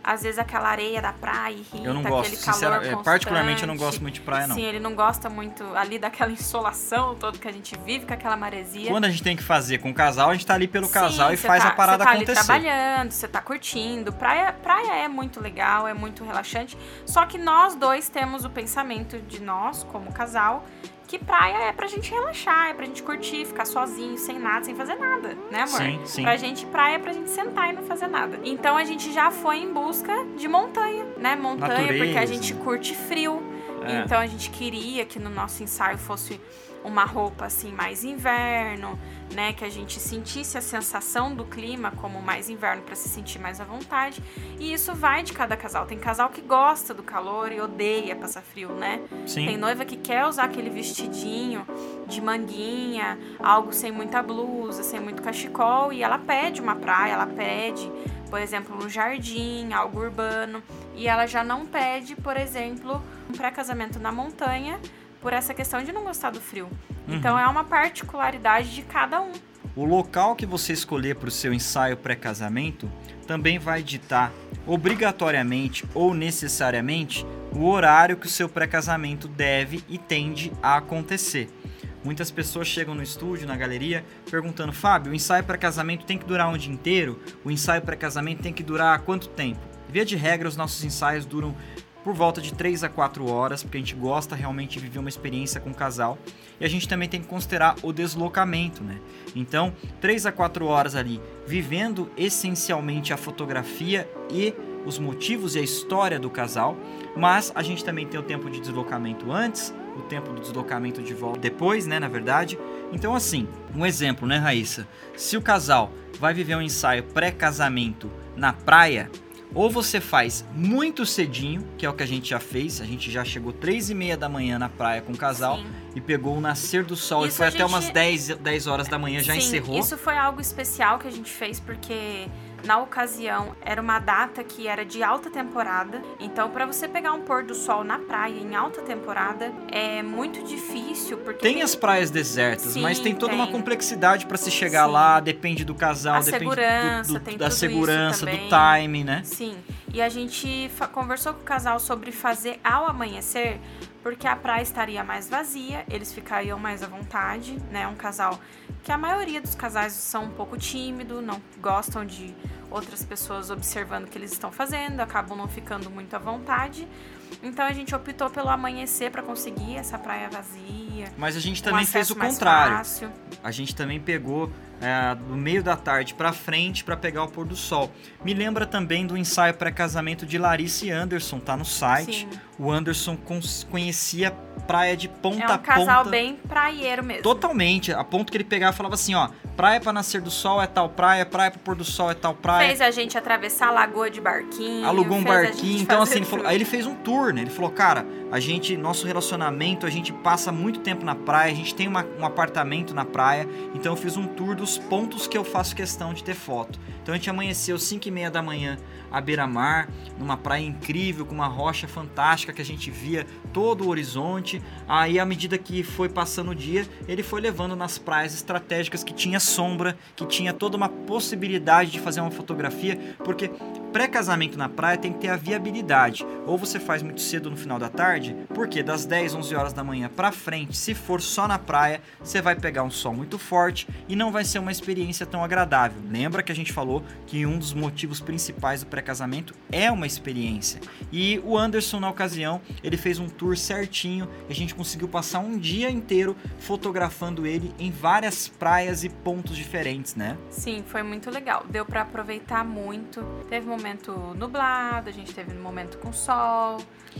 às vezes aquela areia da praia irrita, Eu não aquele gosto, sinceramente. constante. Particularmente eu não gosto muito de praia, não. Sim, ele não gosta muito ali daquela insolação toda que a gente vive, com aquela maresia. Quando a gente tem que fazer com o casal, a gente tá ali pelo Sim, casal e você faz tá- a parada você tá acontecer. ali trabalhando, você tá curtindo. Praia, praia é muito legal, é muito relaxante. Só que nós dois temos o pensamento de nós, como casal, que praia é pra gente relaxar, é pra gente curtir, ficar sozinho, sem nada, sem fazer nada, né, amor? Sim, sim. Pra gente, praia é pra gente sentar e não fazer nada. Então a gente já foi em busca de montanha, né? Montanha, porque a Natureza. gente curte frio. É. Então a gente queria que no nosso ensaio fosse uma roupa assim mais inverno, né, que a gente sentisse a sensação do clima como mais inverno para se sentir mais à vontade. E isso vai de cada casal. Tem casal que gosta do calor e odeia passar frio, né? Sim. Tem noiva que quer usar aquele vestidinho de manguinha, algo sem muita blusa, sem muito cachecol, e ela pede uma praia, ela pede, por exemplo, um jardim, algo urbano, e ela já não pede, por exemplo, um pré-casamento na montanha, por essa questão de não gostar do frio. Uhum. Então é uma particularidade de cada um. o local que você escolher para o seu ensaio pré-casamento também vai ditar obrigatoriamente ou necessariamente o horário que o seu pré-casamento deve e tende a acontecer. Muitas pessoas chegam no estúdio, na galeria, perguntando: Fábio, o ensaio pré-casamento tem que durar um dia inteiro? O ensaio pré-casamento tem que durar quanto tempo? Via de regra, os nossos ensaios duram por volta de 3 a 4 horas, porque a gente gosta realmente de viver uma experiência com o casal. E a gente também tem que considerar o deslocamento, né? Então, 3 a 4 horas ali, vivendo essencialmente a fotografia e os motivos e a história do casal, mas a gente também tem o tempo de deslocamento antes, o tempo do deslocamento de volta depois, né, na verdade. Então, assim, um exemplo, né, Raíssa? Se o casal vai viver um ensaio pré-casamento na praia, ou você faz muito cedinho, que é o que a gente já fez, a gente já chegou três e meia da manhã na praia com o casal Sim. e pegou o nascer do sol Isso e foi até gente- umas 10, 10 horas da manhã, já Sim, encerrou. Isso foi algo especial que a gente fez porque na ocasião era uma data que era de alta temporada. Então, para você pegar um pôr do sol na praia em alta temporada é muito difícil porque Tem as praias desertas, Sim, mas tem toda uma tem. complexidade para se chegar Sim. lá, depende do casal, A depende do- segurança, do- tem da segurança, do time, né? Sim. E a gente conversou com o casal sobre fazer ao amanhecer, porque a praia estaria mais vazia, eles ficariam mais à vontade, né? Um casal que a maioria dos casais são um pouco tímido, não gostam de outras pessoas observando o que eles estão fazendo, acabam não ficando muito à vontade. Então a gente optou pelo amanhecer para conseguir essa praia vazia. Mas a gente também fez o contrário. fácil. A gente também pegou é, do meio da tarde pra frente pra pegar o pôr do sol. Me lembra também do ensaio pré-casamento de Larissa e Anderson, tá no site. Sim. O Anderson conhecia praia de ponta É a um casal ponta. bem praieiro mesmo. Totalmente, a ponto que ele pegava e falava assim, ó, praia pra nascer do sol é tal praia, praia pro pôr do sol é tal praia. Fez a gente atravessar a lagoa de barquinho. alugou um barquinho, então assim, ele falou, aí ele fez um tour, né? Ele falou, cara, a gente, nosso relacionamento, a gente passa muito tempo na praia, a gente tem uma- um apartamento na praia, então eu fiz um tour dos pontos que eu faço questão de ter foto. Então a gente amanheceu 5 e meia da manhã à beira-mar, numa praia incrível, com uma rocha fantástica que a gente via todo o horizonte. Aí, à medida que foi passando o dia, ele foi levando nas praias estratégicas que tinha sombra, que tinha toda uma possibilidade de fazer uma fotografia, porque pré-casamento na praia tem que ter a viabilidade. Ou você faz muito cedo no final da tarde, porque das 10, 11 horas da manhã pra frente, se for só na praia, você vai pegar um sol muito forte e não vai ser uma experiência tão agradável. Lembra que a gente falou que um dos motivos principais do pré-casamento é uma experiência. E o Anderson, na ocasião, ele fez um tour certinho e a gente conseguiu passar um dia inteiro fotografando ele em várias praias e pontos diferentes, né? Sim, foi muito legal. Deu pra aproveitar muito. Teve momento nublado, a gente teve um momento com sol.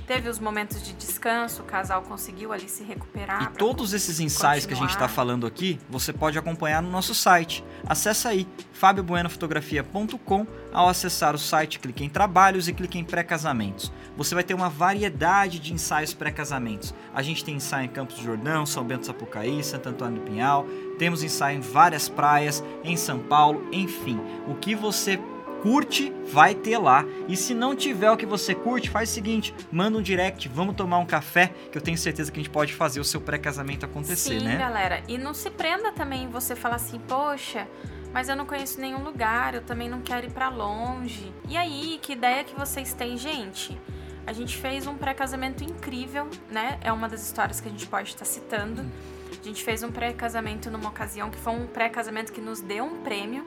Teve os momentos de descanso, o casal conseguiu ali se recuperar. E todos esses ensaios que a gente está continuar. falando aqui, você pode acompanhar no nosso site. Acesse aí fabiobuenofotografia.com. Ao acessar o site, clique em trabalhos e clique em pré-casamentos. Você vai ter uma variedade de ensaios pré-casamentos. A gente tem ensaio em Campos do Jordão, São Bento do Sapucaí, Santo Antônio do Pinhal. Temos ensaio em várias praias, em São Paulo, enfim. O que você curte, vai ter lá. E se não tiver o que você curte, faz o seguinte: manda um direct, vamos tomar um café, que eu tenho certeza que a gente pode fazer o seu pré-casamento acontecer, Sim, né? galera. E não se prenda também você falar assim, poxa, mas eu não conheço nenhum lugar, eu também não quero ir pra longe. E aí, que ideia que vocês têm, gente? A gente fez um pré-casamento incrível, né? É uma das histórias que a gente pode estar citando. A gente fez um pré-casamento numa ocasião que foi um pré-casamento que nos deu um prêmio,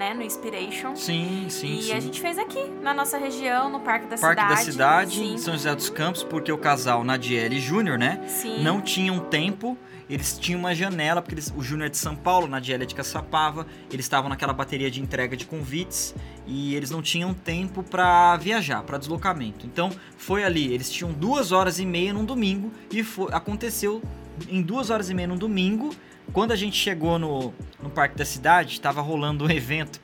né? No Inspiration. Sim, sim, e sim. a gente fez aqui, na nossa região, no Parque da Parque Cidade. da Cidade, em São José dos Campos, porque o casal Nadiele e Júnior, né? sim. Não tinham tempo, eles tinham uma janela, porque eles- o Júnior é de São Paulo, Nadiele é de Caçapava, eles estavam naquela bateria de entrega de convites e eles não tinham tempo pra viajar, pra deslocamento. Então foi ali, eles tinham duas horas e meia num domingo e foi- aconteceu em duas horas e meia num domingo. Quando a gente chegou no, no Parque da Cidade, estava rolando um evento.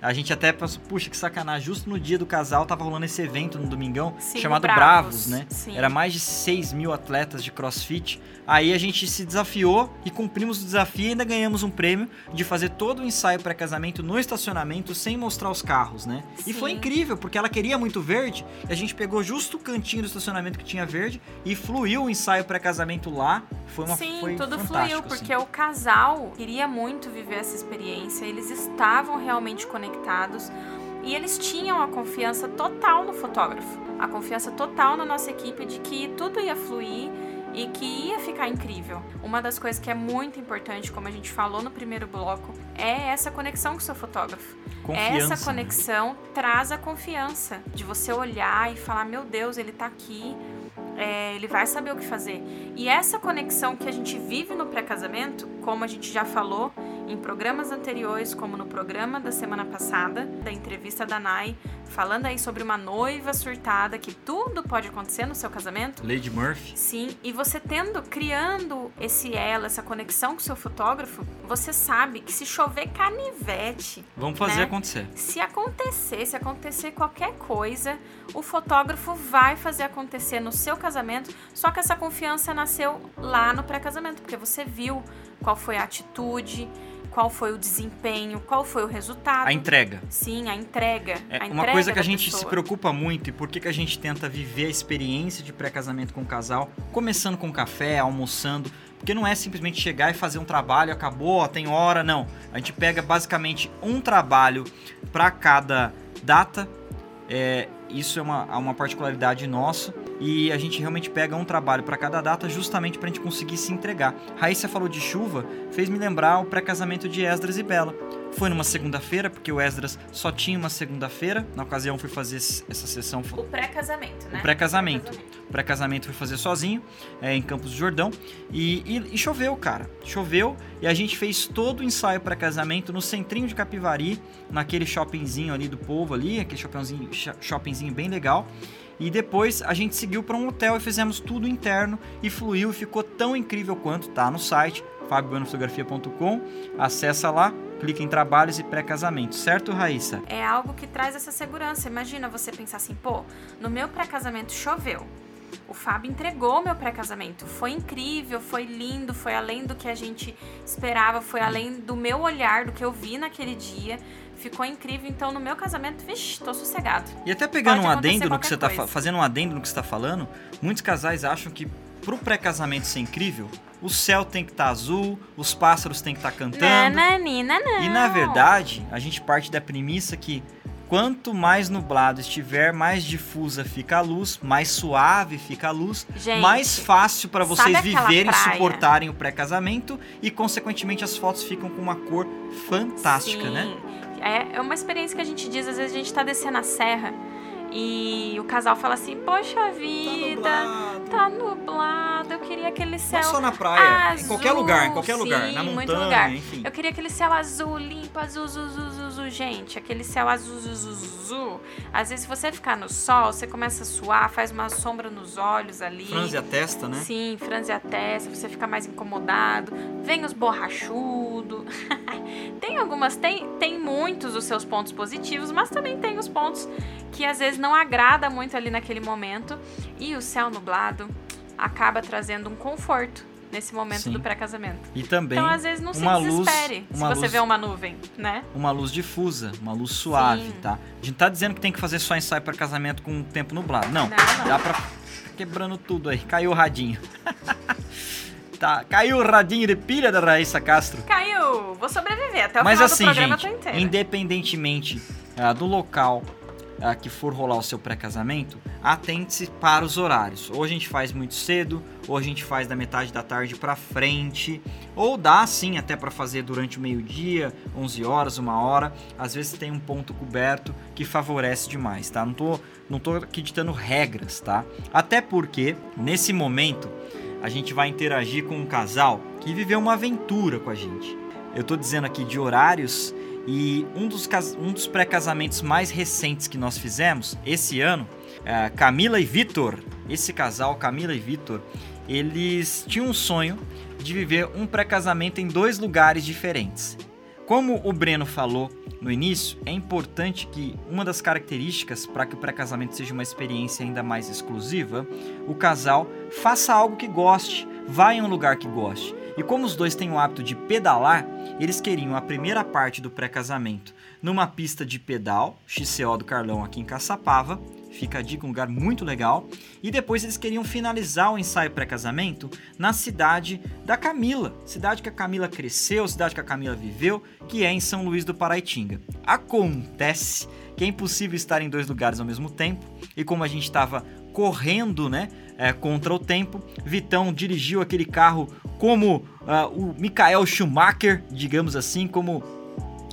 A gente até pensou, puxa, que sacanagem, justo no dia do casal tava rolando esse evento no domingão Sim, chamado Bravos, Bravos, né? sim. Era mais de 6 mil atletas de crossfit. Aí a gente se desafiou e cumprimos o desafio e ainda ganhamos um prêmio de fazer todo o ensaio pré-casamento no estacionamento sem mostrar os carros, né? E foi Sim. incrível, porque ela queria muito verde, e a gente pegou justo o cantinho do estacionamento que tinha verde e fluiu o ensaio pré-casamento lá foi uma Sim, foi tudo fluiu, assim. porque o casal queria muito viver essa experiência, eles estavam realmente conectados e eles tinham a confiança total no fotógrafo, a confiança total na nossa equipe de que tudo ia fluir e que ia ficar incrível. Uma das coisas que é muito importante, como a gente falou no primeiro bloco, é essa conexão com o seu fotógrafo. Confiança, Essa né? conexão traz a confiança de você olhar e falar: meu Deus, ele tá aqui, é, ele vai saber o que fazer. E essa conexão que a gente vive no pré-casamento, como a gente já falou em programas anteriores, como no programa da semana passada, da entrevista da Nai, falando aí sobre uma noiva surtada, que tudo pode acontecer no seu casamento. Lady Murphy. Sim, e você tendo, criando esse elo, essa conexão com o seu fotógrafo, você sabe que se chover canivete, Vamos fazer Né? acontecer. se acontecer, se acontecer qualquer coisa, o fotógrafo vai fazer acontecer no seu casamento, só que essa confiança nasceu lá no pré-casamento, porque você viu qual foi a atitude, qual foi o desempenho, qual foi o resultado. A entrega. Sim, a entrega. É a uma entrega coisa que a gente se pessoa. preocupa muito e por que, que a gente tenta viver a experiência de pré-casamento com o casal, começando com café, almoçando, porque não é simplesmente chegar e fazer um trabalho, acabou, ó, tem hora, não. A gente pega basicamente um trabalho para cada data. é, isso é uma, uma particularidade nossa e a gente realmente pega um trabalho para cada data justamente para a gente conseguir se entregar. Raíssa falou de chuva, fez me lembrar o pré-casamento de Esdras e Bela. Foi numa segunda-feira, porque o Esdras só tinha uma segunda-feira. Na ocasião, fui fazer essa sessão. O pré-casamento, né? O pré-casamento. O pré-casamento fui fazer sozinho, é, em Campos do Jordão. E, e- e choveu, cara. Choveu e a gente fez todo o ensaio pré-casamento no centrinho de Capivari, naquele shoppingzinho ali do povo ali, aquele shoppingzinho, sho- shoppingzinho bem legal. E depois a gente seguiu para um hotel e fizemos tudo interno e fluiu e ficou tão incrível quanto tá no site fabioanafotografia.com. Acessa lá, clica em trabalhos e pré-casamento, certo, Raíssa? É algo que traz essa segurança. Imagina você pensar assim, pô, no meu pré-casamento choveu. O Fábio entregou meu pré-casamento. Foi incrível, foi lindo, foi além do que a gente esperava, foi além do meu olhar, do que eu vi naquele dia. Ficou incrível. Então, no meu casamento, vixe, tô sossegado. E até pegando Pode um adendo no que você tá coisa. fazendo um adendo no que você tá falando, muitos casais acham que pro pré-casamento ser incrível, o céu tem que estar azul, os pássaros tem que estar cantando. Nananina, não. E na verdade, a gente parte da premissa que quanto mais nublado estiver, mais difusa fica a luz, mais suave fica a luz, Gente, mais fácil para vocês viverem e suportarem o pré-casamento e consequentemente as fotos ficam com uma cor fantástica, Sim. né? É, é uma experiência que a gente diz, às vezes a gente tá descendo a serra e o casal fala assim, poxa vida, tá nublado, eu queria aquele céu Não só na praia, em azul, qualquer lugar, em qualquer lugar, sim, na muito montanha, lugar. enfim. Eu queria aquele céu azul, limpo, azul, azul, azul, azul, gente. Aquele céu azul, azul, azul. Às vezes, se você ficar no sol, você começa a suar, faz uma sombra nos olhos ali. Franze a testa, né? Sim, franze a testa, você fica mais incomodado. Vem os borrachudos. tem algumas, tem, tem muitos os seus pontos positivos, mas também tem os pontos que às vezes não agrada muito ali naquele momento. E o céu nublado acaba trazendo um conforto nesse momento Sim. do pré-casamento. E também Então, às vezes, não se uma luz- desespere se uma você luz- vê uma nuvem, né? uma luz difusa, uma luz suave, Sim. tá? A gente tá dizendo que tem que fazer só ensaio para casamento com o tempo nublado. Não, Não, não. dá pra quebrando tudo aí. Caiu o radinho. tá, caiu o radinho de pilha da Raíssa Castro. Caiu! Vou sobreviver. Até o Mas final assim, do programa gente, independentemente ah, do local ah, que for rolar o seu pré-casamento, atente-se para os horários. Ou a gente faz muito cedo, ou a gente faz da metade da tarde pra frente, ou dá sim até para fazer durante o meio-dia, 11 horas, uma hora. Às vezes tem um ponto coberto que favorece demais, tá? Não tô, não tô aqui ditando regras, tá? Até porque nesse momento a gente vai interagir com um casal que viveu uma aventura com a gente. Eu tô dizendo aqui de horários e um dos, um dos pré-casamentos mais recentes que nós fizemos esse ano, é, Camila e Vitor, esse casal, Camila e Vitor, eles tinham um sonho de viver um pré-casamento em dois lugares diferentes. Como o Breno falou no início, é importante que uma das características para que o pré-casamento seja uma experiência ainda mais exclusiva, o casal faça algo que goste, vá em um lugar que goste. E como os dois têm o hábito de pedalar, eles queriam a primeira parte do pré-casamento numa pista de pedal, XCO do Carlão aqui em Caçapava, Fica a dica, um lugar muito legal. E depois eles queriam finalizar o ensaio pré-casamento na cidade da Camila, cidade que a Camila cresceu, cidade que a Camila viveu, que é em São Luís do Paraitinga. Acontece que é impossível estar em dois lugares ao mesmo tempo, e como a gente estava correndo, né, é, contra o tempo, Vitão dirigiu aquele carro como uh, o Michael Schumacher, digamos assim, como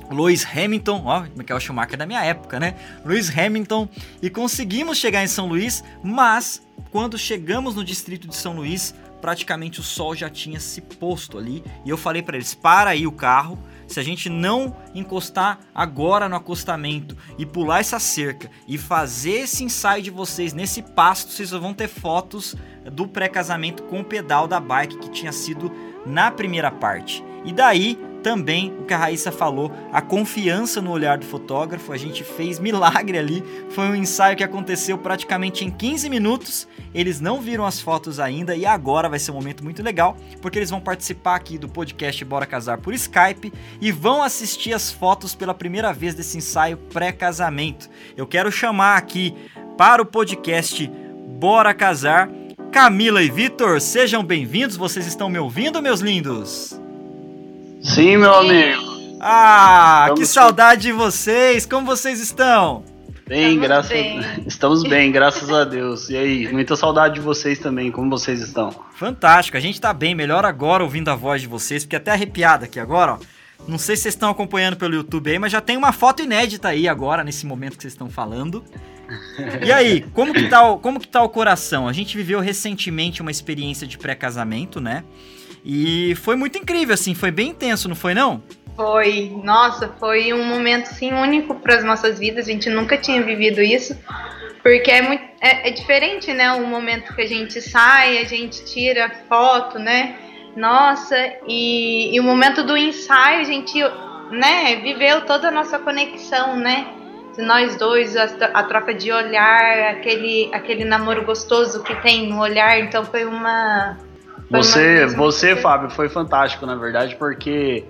Lewis Hamilton, ó, Michael Schumacher da minha época, né? Lewis Hamilton. E conseguimos chegar em São Luís, mas quando chegamos no distrito de São Luís, praticamente o sol já tinha se posto ali. E eu falei para eles: "Para aí o carro, se a gente não encostar agora no acostamento e pular essa cerca e fazer esse ensaio de vocês nesse pasto, vocês vão ter fotos do pré-casamento com o pedal da bike que tinha sido na primeira parte. E daí também o que a Raíssa falou, a confiança no olhar do fotógrafo, a gente fez milagre ali. Foi um ensaio que aconteceu praticamente em 15 minutos. Eles não viram as fotos ainda e agora vai ser um momento muito legal, porque eles vão participar aqui do podcast Bora Casar por Skype e vão assistir as fotos pela primeira vez desse ensaio pré-casamento. Eu quero chamar aqui para o podcast Bora Casar Camila e Vitor, sejam bem-vindos. Vocês estão me ouvindo, meus lindos? Sim, meu amigo. Ah, Estamos que saudade de vocês. Como vocês estão? Bem, Estamos graças bem. Estamos bem, graças a Deus. E aí, muita saudade de vocês também. Como vocês estão? Fantástico. A gente tá bem, melhor agora ouvindo a voz de vocês, porque até arrepiada aqui agora, ó. Não sei se vocês estão acompanhando pelo YouTube aí, mas já tem uma foto inédita aí agora, nesse momento que vocês estão falando. E aí, como que, tá o, como que tá o coração? A gente viveu recentemente uma experiência de pré-casamento, né? E foi muito incrível, assim, foi bem intenso, não foi não? Foi, nossa, foi um momento assim único para as nossas vidas. A gente nunca tinha vivido isso, porque é muito é, é, diferente, né? O momento que a gente sai, a gente tira foto, né? Nossa, e, e o momento do ensaio, a gente, né? Viveu toda a nossa conexão, né? nós dois, a, troca de olhar, aquele, aquele namoro gostoso que tem no olhar, então foi uma. Você, você, Fábio, foi fantástico, na verdade, porque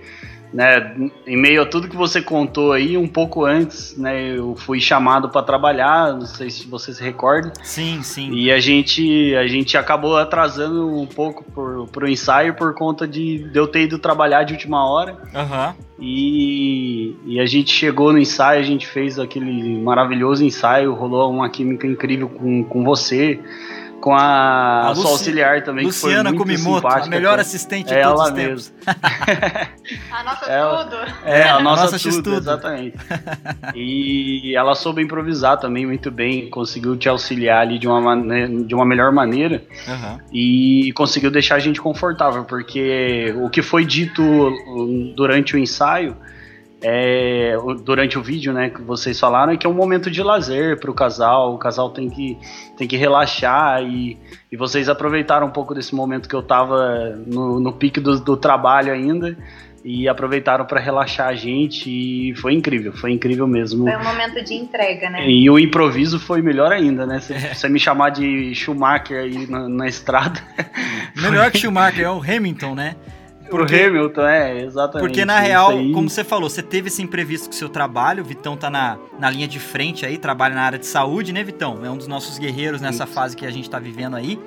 né, em meio a tudo que você contou aí, um pouco antes, né, eu fui chamado para trabalhar, não sei se você se recorda. Sim, sim. E a gente, a gente acabou atrasando um pouco por, pro ensaio por conta de, de eu ter ido trabalhar de última hora. Aham. Uhum. E, e a gente chegou no ensaio, a gente fez aquele maravilhoso ensaio, rolou uma química incrível com, com você com a, a sua auxiliar também, Luciana que foi muito Kumimoto, a melhor assistente de é todos os tempos. a nossa ela, tudo. É, a nossa, a nossa tudo, tudo, exatamente. e ela soube improvisar também muito bem, conseguiu te auxiliar ali de uma, de uma melhor maneira uhum. e conseguiu deixar a gente confortável, porque o que foi dito durante o ensaio é, durante o vídeo, né, que vocês falaram, é que é um momento de lazer para o casal, o casal tem que, tem que relaxar e, e vocês aproveitaram um pouco desse momento que eu estava no, no pique do, do trabalho ainda e aproveitaram para relaxar a gente e foi incrível, foi incrível mesmo. Foi um momento de entrega, né? E o improviso foi melhor ainda, né? Se você me chamar de Schumacher aí na, na estrada. Melhor que Schumacher, é o Hamilton, né? Pro porque, Hamilton, é, exatamente. Porque na real, como você falou, você teve esse imprevisto com o seu trabalho, o Vitão tá na, na linha de frente aí, trabalha na área de saúde, né, Vitão? É um dos nossos guerreiros nessa Isso. fase que a gente tá vivendo aí.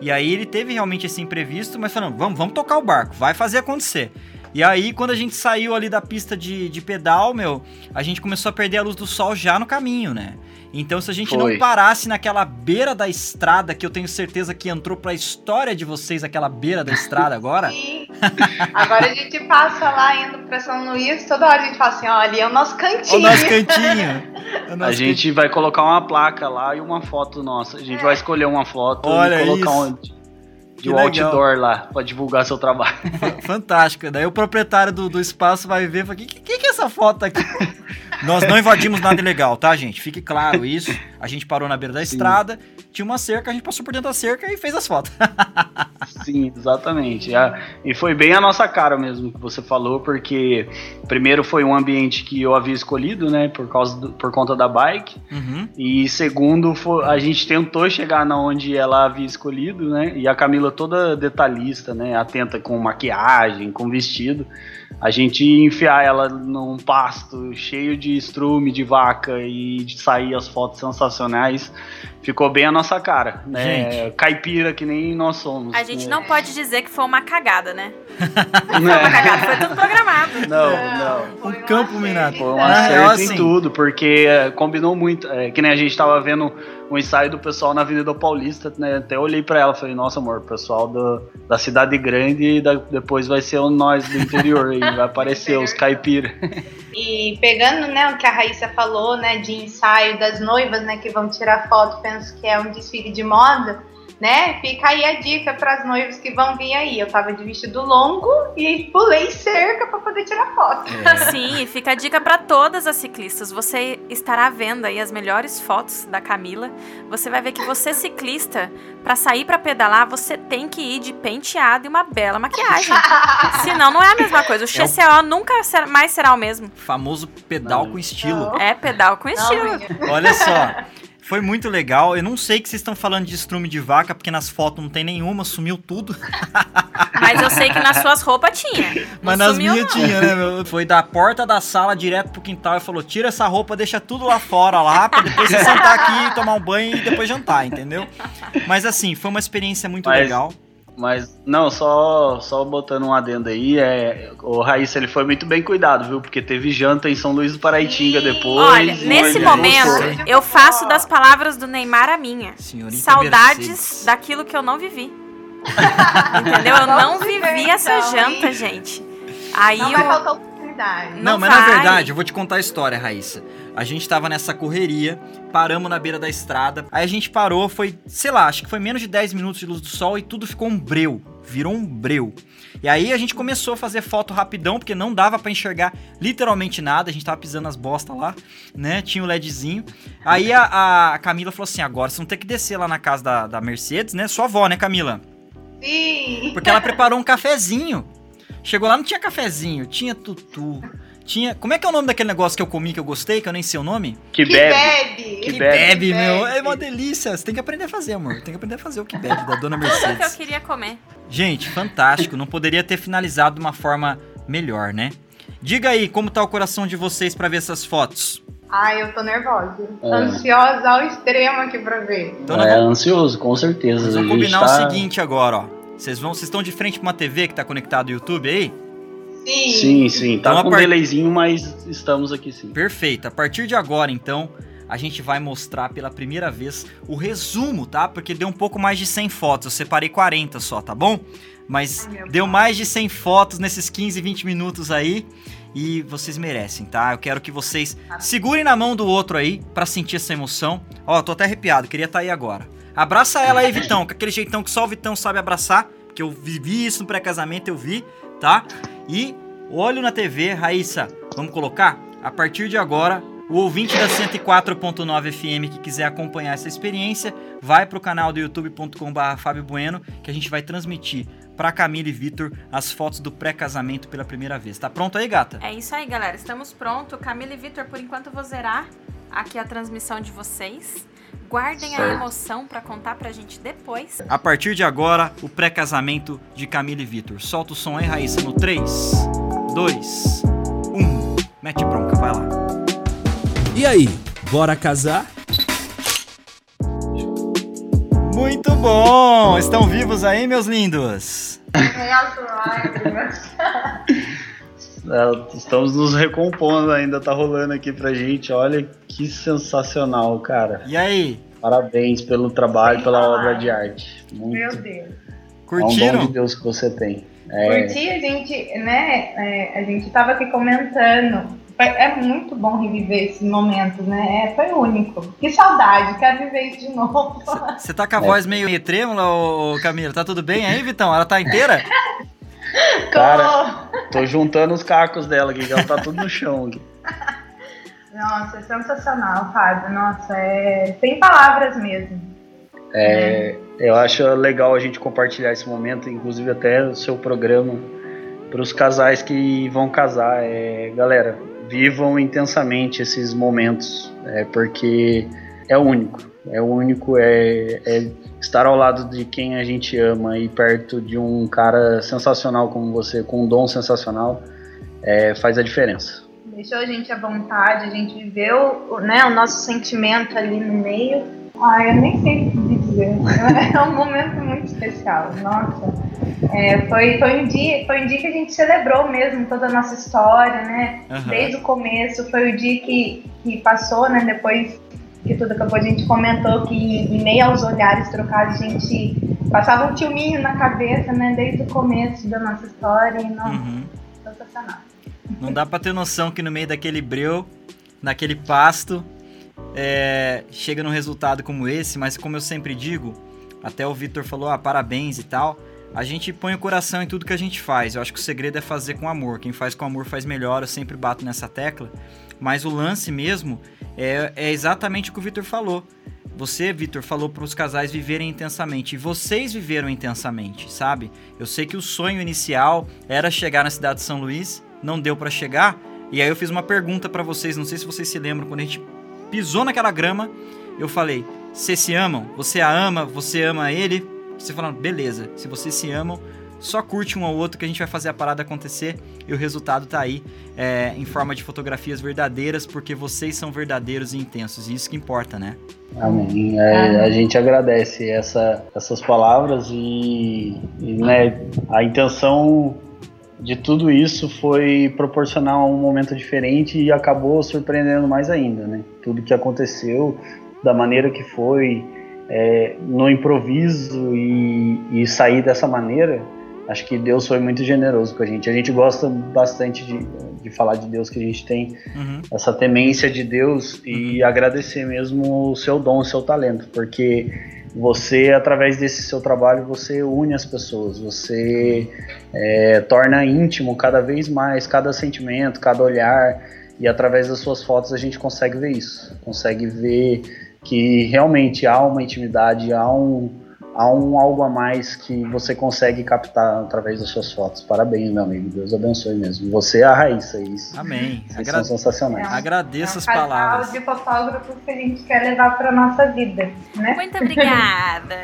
E aí ele teve realmente esse imprevisto, mas falando, vamos, vamos tocar o barco, vai fazer acontecer. E aí, quando a gente saiu ali da pista de, de pedal, meu, a gente começou a perder a luz do sol já no caminho, né? Então, se a gente Foi. não parasse naquela beira da estrada, que eu tenho certeza que entrou pra história de vocês aquela beira da estrada agora. Sim. Agora a gente passa lá indo pra São Luís, toda hora a gente fala assim: ó, ali é o nosso cantinho. O nosso cantinho. O nosso a gente cantinho. vai colocar uma placa lá e uma foto nossa. A gente é. vai escolher uma foto Olha e colocar isso. um de um outdoor lá pra divulgar seu trabalho. Fantástico. Daí o proprietário do, do espaço vai ver e fala: que, que, que é essa foto aqui? Nós não invadimos nada ilegal, tá, gente? Fique claro isso. A gente parou na beira da Sim. estrada, tinha uma cerca, a gente passou por dentro da cerca e fez as fotos. Sim, exatamente. E foi bem a nossa cara mesmo que você falou, porque primeiro foi um ambiente que eu havia escolhido, né, por causa do, por conta da bike. Uhum. E segundo, foi, a gente tentou chegar na onde ela havia escolhido, né? E a Camila toda detalhista, né, atenta com maquiagem, com vestido a gente enfiar ela num pasto cheio de estrume de vaca e de sair as fotos sensacionais, ficou bem a nossa cara, né? Gente. Caipira que nem nós somos. A gente né? não pode dizer que foi uma cagada, né? Não foi uma cagada, foi tudo programado. Não, não. não. Um campo minado. Foi um acerto assim. em tudo, porque é, combinou muito. É, que nem a gente tava vendo um ensaio do pessoal na Avenida Paulista, né? Até olhei para ela e falei, nossa amor, pessoal do, da cidade grande e da, depois vai ser o nós do interior e vai aparecer os caipira. E pegando, né, o que a Raíssa falou, né, de ensaio das noivas, né, que vão tirar foto, penso que é um desfile de moda né? Fica aí a dica para as noivas que vão vir aí. Eu tava de vestido longo e pulei cerca para poder tirar foto. É. Sim, fica a dica para todas as ciclistas. Você estará vendo aí as melhores fotos da Camila. Você vai ver que você ciclista, para sair para pedalar, você tem que ir de penteado e uma bela maquiagem. Senão não é a mesma coisa. O XCO é o... nunca mais será o mesmo. Famoso pedal não. com estilo. Não. É pedal com estilo. Não, Olha só. Foi muito legal. Eu não sei que vocês estão falando de estrume de vaca, porque nas fotos não tem nenhuma, sumiu tudo. Mas eu sei que nas suas roupas tinha. Mas nas minhas tinha, né, meu? Foi da porta da sala direto pro quintal e falou: tira essa roupa, deixa tudo lá fora lá, pra depois você sentar aqui, tomar um banho e depois jantar, entendeu? Mas assim, foi uma experiência muito Mas... legal. Mas, não, só, só botando um adendo aí, é, o Raíssa ele foi muito bem cuidado, viu? Porque teve janta em São Luís do Paraitinga depois. Olha, nesse momento, eu faço das palavras do Neymar a minha. Senhorita Saudades Mercedes. daquilo que eu não vivi. Entendeu? Eu não vivi essa então, janta, gente. Aí não eu... oportunidade. Não, não mas vai. na verdade, eu vou te contar a história, Raíssa. A gente tava nessa correria, paramos na beira da estrada. Aí a gente parou, foi, sei lá, acho que foi menos de 10 minutos de luz do sol e tudo ficou um breu. Virou um breu. E aí a gente começou a fazer foto rapidão, porque não dava para enxergar literalmente nada. A gente tava pisando as bostas lá, né? Tinha o LEDzinho. Aí a, a Camila falou assim: agora vocês vão ter que descer lá na casa da, da Mercedes, né? Sua avó, né, Camila? Sim. Porque ela preparou um cafezinho. Chegou lá, não tinha cafezinho, tinha tutu, tinha. Como é que é o nome daquele negócio que eu comi que eu gostei, que eu nem sei o nome? Que, que bebe. bebe. Que, que bebe, bebe, meu. É uma delícia. Você tem que aprender a fazer, amor. Tem que aprender a fazer o que bebe da dona Mercedes. Tudo que eu queria comer. Gente, fantástico. Não poderia ter finalizado de uma forma melhor, né? Diga aí, como tá o coração de vocês para ver essas fotos? Ai, eu tô nervosa. É. Ansiosa ao extremo aqui pra ver. Então, é, vamos... ansioso, com certeza. Vamos combinar tá... o seguinte agora, ó. Vocês vão, vocês estão de frente pra uma TV que tá conectado ao YouTube aí? Sim. Sim, sim. Tá então, com um delayzinho, mas estamos aqui sim. Perfeito. A partir de agora, então, a gente vai mostrar pela primeira vez o resumo, tá? Porque deu um pouco mais de 100 fotos. Eu separei 40 só, tá bom? Mas Ai, deu mais de 100 fotos nesses 15, 20 minutos aí. E vocês merecem, tá? Eu quero que vocês segurem na mão do outro aí para sentir essa emoção. Ó, tô até arrepiado, queria estar tá aí agora. Abraça ela aí, Vitão, com aquele jeitão que só o Vitão sabe abraçar. Que eu vivi isso no pré-casamento, eu vi, tá? E olho na TV, Raíssa, vamos colocar? A partir de agora, o ouvinte da 104.9 FM que quiser acompanhar essa experiência, vai para o canal do youtube.com.br Fábio Bueno, que a gente vai transmitir para Camila e Vitor as fotos do pré-casamento pela primeira vez. Tá pronto aí, gata? É isso aí, galera. Estamos prontos. Camila e Vitor, por enquanto eu vou zerar aqui a transmissão de vocês. Guardem certo. a emoção para contar pra gente depois. A partir de agora, o pré-casamento de Camila e Vitor. Solta o som aí, Raíssa, no 3, 2, 1. Mete bronca, vai lá. E aí, bora casar? Muito bom! Estão vivos aí, meus lindos? É, estamos nos recompondo ainda, tá rolando aqui pra gente. Olha que sensacional, cara. E aí? Parabéns pelo trabalho, Sem pela falar. obra de arte. Muito. Meu Deus. Curtiram? É um dom de Deus que você tem. É... Curti, a gente, né? É, a gente tava aqui comentando. É muito bom reviver esses momentos, né? É, foi único. Que saudade, quero viver isso de novo. Você tá com a é. voz meio, meio trêmula, ô, Camila? Tá tudo bem aí, Vitão? Ela tá inteira? Cara, tô juntando os cacos dela aqui, que ela tá tudo no chão aqui. Nossa, é sensacional, Fábio. Nossa, é sem palavras mesmo. É, é. Eu acho legal a gente compartilhar esse momento, inclusive até o seu programa, para os casais que vão casar. É, galera, vivam intensamente esses momentos, é, porque é único. É único, é, é estar ao lado de quem a gente ama e perto de um cara sensacional como você, com um dom sensacional, é, faz a diferença. Deixou a gente à vontade, a gente viveu né, o nosso sentimento ali no meio. Ah, eu nem sei o que dizer. É um momento muito especial. Nossa, é, foi, foi, um dia, foi um dia que a gente celebrou mesmo toda a nossa história, né? Uhum. Desde o começo. Foi o dia que, que passou, né? Depois que tudo acabou, a gente comentou que em meio aos olhares trocados, a gente passava um filminho na cabeça, né? Desde o começo da nossa história. E, nossa, uhum. sensacional. Não dá pra ter noção que no meio daquele breu, naquele pasto, é, chega num resultado como esse, mas como eu sempre digo, até o Vitor falou, ah, parabéns e tal. A gente põe o coração em tudo que a gente faz. Eu acho que o segredo é fazer com amor. Quem faz com amor faz melhor. Eu sempre bato nessa tecla. Mas o lance mesmo é, é exatamente o que o Vitor falou. Você, Vitor, falou para os casais viverem intensamente. E vocês viveram intensamente, sabe? Eu sei que o sonho inicial era chegar na cidade de São Luís. Não deu para chegar. E aí eu fiz uma pergunta para vocês. Não sei se vocês se lembram. Quando a gente pisou naquela grama, eu falei: Vocês se amam? Você a ama? Você ama ele? Você falando, beleza, se vocês se amam, só curte um ao outro que a gente vai fazer a parada acontecer e o resultado tá aí é, em forma de fotografias verdadeiras, porque vocês são verdadeiros e intensos, e isso que importa, né? Amém. É, a gente agradece essa, essas palavras e, e né, a intenção de tudo isso foi proporcionar um momento diferente e acabou surpreendendo mais ainda, né? Tudo que aconteceu, da maneira que foi, é, no improviso e, e, sair dessa maneira, acho que Deus foi muito generoso com a gente. A gente gosta bastante de, de falar de Deus, que a gente tem uhum. essa temência de Deus e uhum. agradecer mesmo o seu dom, o seu talento, porque você, através desse seu trabalho, você une as pessoas, você é, torna íntimo cada vez mais cada sentimento, cada olhar, e através das suas fotos a gente consegue ver isso, consegue ver que realmente há uma intimidade, há um, há um algo a mais que você consegue captar através das suas fotos. Parabéns, meu amigo. Deus abençoe mesmo. Você é a Raíssa. Isso. Amém. Vocês Agra são sensacionais. É, Agradeço é um as palavras. de fotógrafos que a gente quer levar para nossa vida, né? Muito obrigada.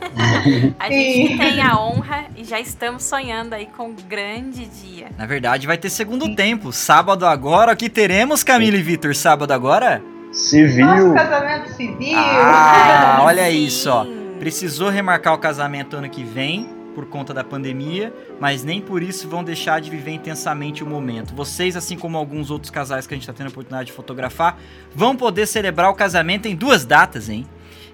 a gente tem a honra e já estamos sonhando aí com um grande dia. Na verdade, vai ter segundo tempo. Sábado agora, o que teremos, Camila e Vitor? Sábado agora? Civil. Nosso casamento civil. Ah, olha isso, ó. Precisou remarcar o casamento ano que vem por conta da pandemia, mas nem por isso vão deixar de viver intensamente o momento. Vocês, assim como alguns outros casais que a gente está tendo a oportunidade de fotografar, vão poder celebrar o casamento em duas datas, hein?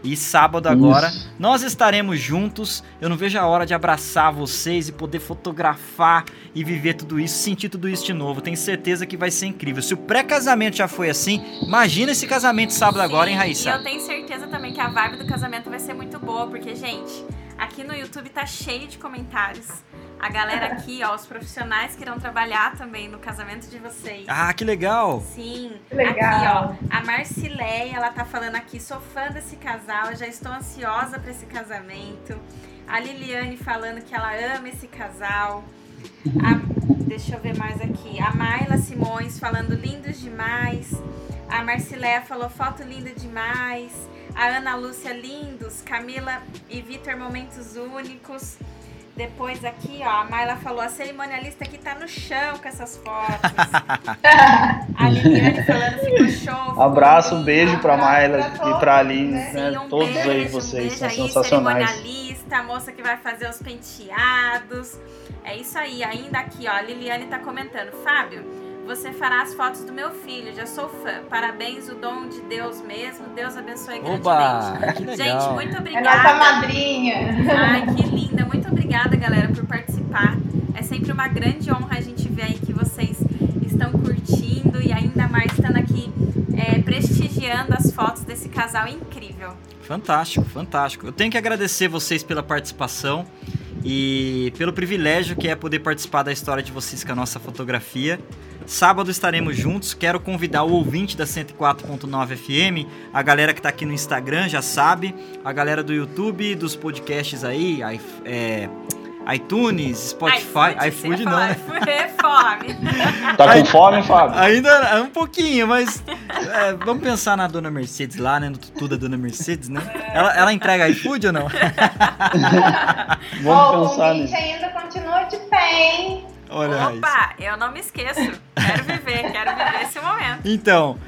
E sábado agora Isso. nós estaremos juntos. Eu não vejo a hora de abraçar vocês e poder fotografar e viver tudo isso, sentir tudo isso de novo. Tenho certeza que vai ser incrível. Se o pré-casamento já foi assim, imagina esse casamento sábado Sim, agora, hein, Raíssa? E eu tenho certeza também que a vibe do casamento vai ser muito boa, porque, gente, aqui no YouTube tá cheio de comentários a galera aqui, ó, os profissionais que irão trabalhar também no casamento de vocês. Ah, que legal! Sim. Que legal. Aqui, ó, a Marcileia, ela tá falando aqui, sou fã desse casal, já estou ansiosa para esse casamento. A Liliane falando que ela ama esse casal. A, deixa eu ver mais aqui. A Mayla Simões falando lindos demais. A Marcileia falou foto linda demais. A Ana Lúcia, lindos. Camila e Vitor, momentos únicos. Depois aqui, ó, a Mayla falou, a cerimonialista aqui tá no chão com essas fotos. a Liliane falando, ficou show. Abraço, um beijo pra Mayla e pra Aline, né? Sim, um Todos beijo, aí vocês um são aí, sensacionais. Cerimonialista, a moça que vai fazer os penteados. É isso aí, ainda aqui, ó, a Liliane tá comentando. Fábio, você fará as fotos do meu filho, já sou fã. Parabéns, o dom de Deus mesmo. Deus abençoe Oba, grandemente. Gente, muito obrigada. É nossa madrinha. Ai, que linda. Muito obrigada, galera, por participar. É sempre uma grande honra a gente ver aí que vocês estão curtindo e ainda mais estando aqui é, prestigiando as fotos desse casal incrível. Fantástico, fantástico. Eu tenho que agradecer vocês pela participação e pelo privilégio que é poder participar da história de vocês com a nossa fotografia. Sábado estaremos juntos. Quero convidar o ouvinte da 104.9 FM, a galera que está aqui no Instagram já sabe, a galera do YouTube, dos podcasts aí, é, iTunes, Spotify, iFood, iFood não, né? É fome. Tá com fome, Fábio? Ainda é um pouquinho, mas é, vamos pensar na dona Mercedes lá, né? No tutu da dona Mercedes, né? Ela, ela entrega iFood ou não? vamos oh, pensar nisso. ainda continua de pé, hein? Olha Opa, eu não me esqueço. Quero viver, quero viver esse momento. Então,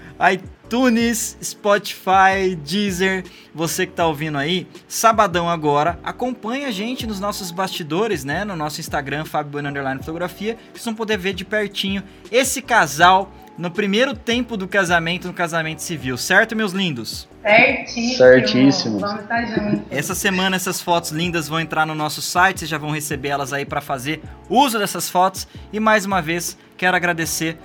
iTunes, Spotify, Deezer, você que tá ouvindo aí, sabadão agora, acompanha a gente nos nossos bastidores, né? No nosso Instagram, Fábio Bueno Underline Fotografia, que vocês vão poder ver de pertinho esse casal no primeiro tempo do casamento, no casamento civil, certo, meus lindos? Certíssimo. Certíssimo. Vamos estar juntos. Essa semana essas fotos lindas vão entrar no nosso site, vocês já vão receber elas aí para fazer uso dessas fotos. E mais uma vez, quero agradecer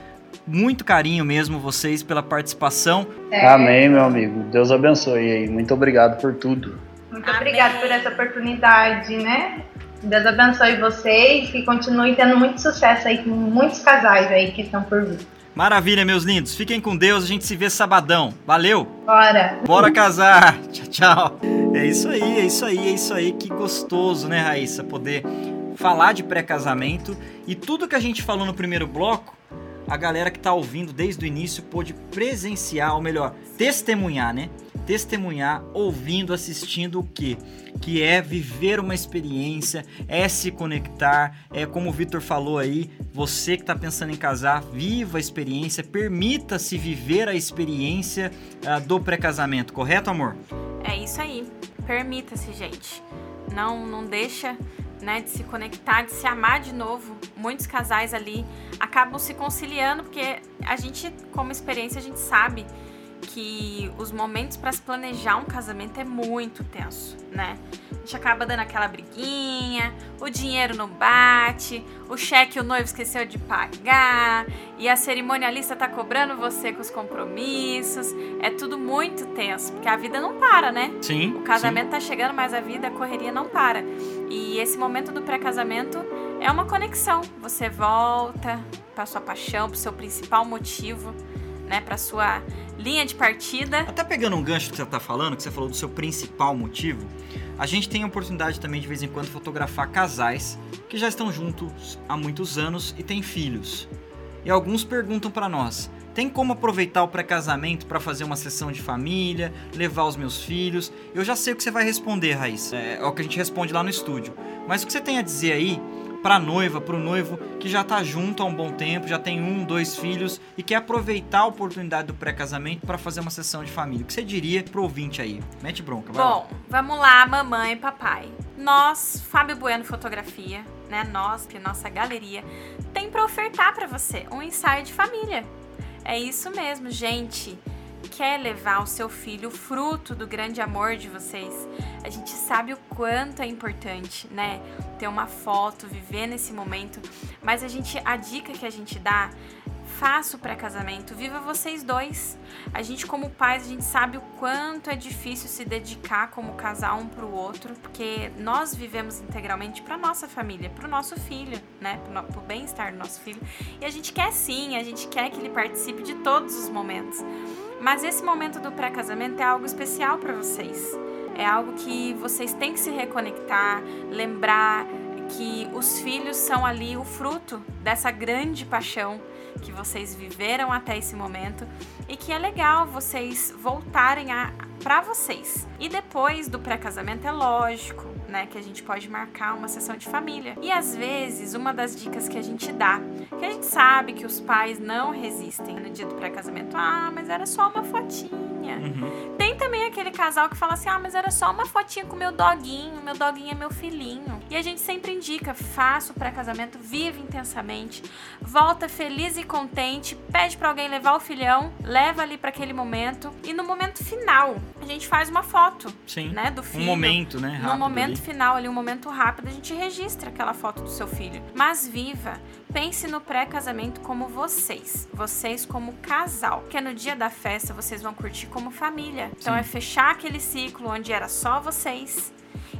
muito carinho mesmo vocês pela participação. É. Amém, meu amigo. Deus abençoe aí. Muito obrigado por tudo. Muito obrigado por essa oportunidade, né? Deus abençoe vocês e continue tendo muito sucesso aí com muitos casais aí que estão por vir. Maravilha, meus lindos. Fiquem com Deus. A gente se vê sabadão. Valeu. Bora. Bora casar. Tchau, tchau. É isso aí, é isso aí, é isso aí. Que gostoso, né, Raíssa? Poder falar de pré-casamento. E tudo que a gente falou no primeiro bloco, a galera que tá ouvindo desde o início pôde presenciar, ou melhor, testemunhar, né? Testemunhar, ouvindo, assistindo o quê? Que é viver uma experiência, é se conectar, é como o Vitor falou aí, você que está pensando em casar, viva a experiência, permita-se viver a experiência uh, do pré-casamento, correto, amor? É isso aí. Permita-se, gente. Não, não deixa né, de se conectar, de se amar de novo. Muitos casais ali acabam se conciliando porque a gente, como experiência, a gente sabe que os momentos para se planejar um casamento é muito tenso, né? A gente acaba dando aquela briguinha, o dinheiro não bate, o cheque o noivo esqueceu de pagar e a cerimonialista tá cobrando você com os compromissos. É tudo muito tenso, porque a vida não para, né? Sim. O casamento sim. tá chegando, mas a vida, a correria não para. E esse momento do pré-casamento é uma conexão. Você volta para sua paixão, para o seu principal motivo, né, para sua linha de partida. Até pegando um gancho que você está falando, que você falou do seu principal motivo, a gente tem a oportunidade também de vez em quando fotografar casais que já estão juntos há muitos anos e têm filhos. E alguns perguntam para nós: tem como aproveitar o pré-casamento para fazer uma sessão de família, levar os meus filhos? Eu já sei o que você vai responder, Raíssa. É, é o que a gente responde lá no estúdio. Mas o que você tem a dizer aí para a noiva, para o noivo que já está junto há um bom tempo, já tem um, dois filhos e quer aproveitar a oportunidade do pré-casamento para fazer uma sessão de família. O que você diria pro ouvinte aí? Mete bronca, vai Bom, lá. vamos lá, mamãe e papai. Nós, Fábio Bueno Fotografia, né, nós, que nossa galeria, tem para ofertar para você um ensaio de família. É isso mesmo, gente quer levar o seu filho fruto do grande amor de vocês, a gente sabe o quanto é importante, né? Ter uma foto, viver nesse momento, mas a gente a dica que a gente dá faça o pré-casamento, viva vocês dois. A gente, como pais, a gente sabe o quanto é difícil se dedicar como casal um para o outro, porque nós vivemos integralmente para nossa família, para o nosso filho, né? Para o bem-estar do nosso filho. E a gente quer sim, a gente quer que ele participe de todos os momentos. Mas esse momento do pré-casamento é algo especial para vocês. É algo que vocês têm que se reconectar, lembrar que os filhos são ali o fruto dessa grande paixão que vocês viveram até esse momento e que é legal vocês voltarem a para vocês. E depois do pré-casamento é lógico, né, que a gente pode marcar uma sessão de família. E às vezes, uma das dicas que a gente dá, que a gente sabe que os pais não resistem no dia do pré-casamento, ah, mas era só uma fotinha. Uhum. Tem também aquele casal que fala assim: "Ah, mas era só uma fotinha com meu doguinho, meu doguinho é meu filhinho". E a gente sempre indica: faça o pré-casamento, vive intensamente, volta feliz e contente, pede para alguém levar o filhão, leva ali para aquele momento e no momento final, gente faz uma foto, Sim. né, do filho. Um momento, né, rápido. No momento ali. final ali, um momento rápido, a gente registra aquela foto do seu filho. Mas viva, pense no pré-casamento como vocês, vocês como casal, que no dia da festa vocês vão curtir como família. Então Sim. é fechar aquele ciclo onde era só vocês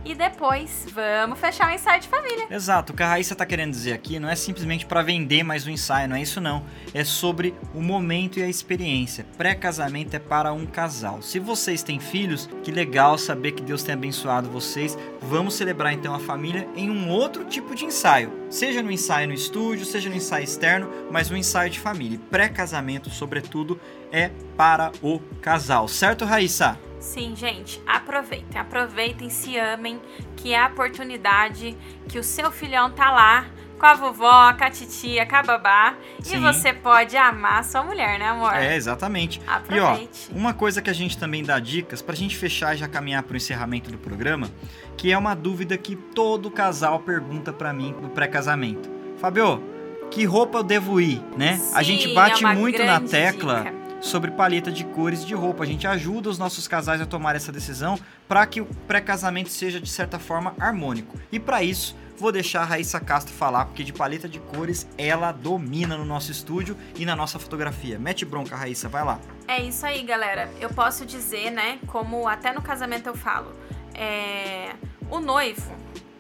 e depois vamos fechar o ensaio de família. Exato, o que a Raíssa tá querendo dizer aqui não é simplesmente para vender mais um ensaio, não é isso não. É sobre o momento e a experiência. Pré-casamento é para um casal. Se vocês têm filhos, que legal saber que Deus tem abençoado vocês. Vamos celebrar então a família em um outro tipo de ensaio. Seja no ensaio no estúdio, seja no ensaio externo, mas um ensaio de família. Pré-casamento, sobretudo, é para o casal. Certo, Raíssa? Sim, gente, aproveitem, aproveitem, se amem, que é a oportunidade que o seu filhão tá lá com a vovó, com a titia, com a babá. Sim. E você pode amar sua mulher, né, amor? É, exatamente. Aproveite. E ó, uma coisa que a gente também dá dicas pra gente fechar e já caminhar pro encerramento do programa, que é uma dúvida que todo casal pergunta para mim no pré-casamento. Fabio, que roupa eu devo ir, né? Sim, a gente bate é muito na tecla dica. Sobre paleta de cores de roupa. A gente ajuda os nossos casais a tomar essa decisão para que o pré-casamento seja de certa forma harmônico. E para isso, vou deixar a Raíssa Castro falar, porque de paleta de cores ela domina no nosso estúdio e na nossa fotografia. Mete bronca, Raíssa, vai lá. É isso aí, galera. Eu posso dizer, né, como até no casamento eu falo, é... o noivo,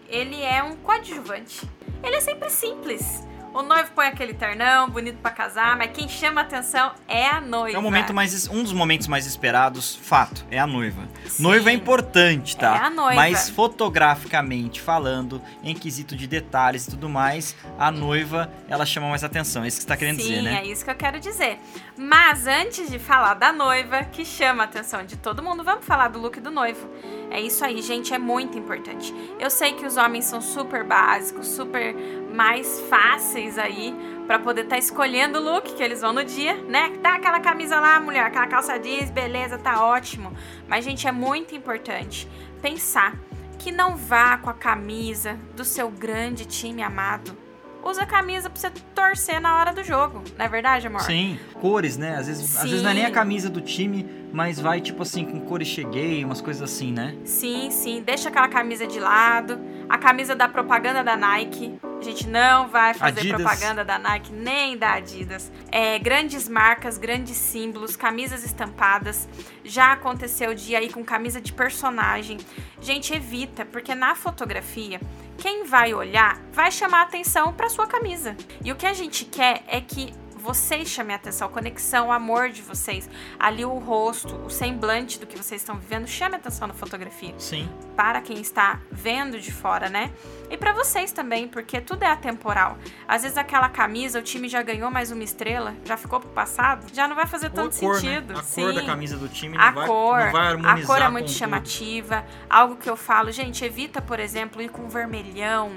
ele é um coadjuvante. Ele é sempre simples. O noivo põe aquele ternão, bonito para casar, mas quem chama atenção é a noiva. É um momento mais um dos momentos mais esperados, fato, é a noiva. Sim. Noiva é importante, tá? É a noiva. Mas fotograficamente falando, em quesito de detalhes e tudo mais, a noiva, ela chama mais atenção. É isso que você tá querendo Sim, dizer, né? é isso que eu quero dizer. Mas antes de falar da noiva, que chama a atenção de todo mundo, vamos falar do look do noivo. É isso aí, gente, é muito importante. Eu sei que os homens são super básicos, super mais fáceis aí para poder estar tá escolhendo o look que eles vão no dia, né? Dá aquela camisa lá, mulher, aquela calça jeans, beleza, tá ótimo. Mas gente, é muito importante pensar que não vá com a camisa do seu grande time amado. Usa a camisa pra você torcer na hora do jogo, não é verdade, amor? Sim, cores, né? Às vezes, às vezes não é nem a camisa do time, mas vai tipo assim com cores cheguei, umas coisas assim, né? Sim, sim. Deixa aquela camisa de lado. A camisa da propaganda da Nike. A gente não vai fazer Adidas. propaganda da Nike nem da Adidas. É, grandes marcas, grandes símbolos, camisas estampadas. Já aconteceu de ir aí com camisa de personagem. Gente, evita, porque na fotografia, quem vai olhar vai chamar atenção para sua camisa. E o que a gente quer é que vocês chamem a atenção, a conexão, o amor de vocês, ali o rosto, o semblante do que vocês estão vivendo, chame a atenção na fotografia. Sim. Para quem está vendo de fora, né? E para vocês também, porque tudo é atemporal. Às vezes aquela camisa, o time já ganhou mais uma estrela, já ficou pro passado, já não vai fazer Ou tanto a cor, sentido. Né? A Sim. cor da camisa do time não A vai, cor, não vai a harmonizar cor é muito tudo. chamativa. Algo que eu falo, gente, evita, por exemplo, ir com vermelhão,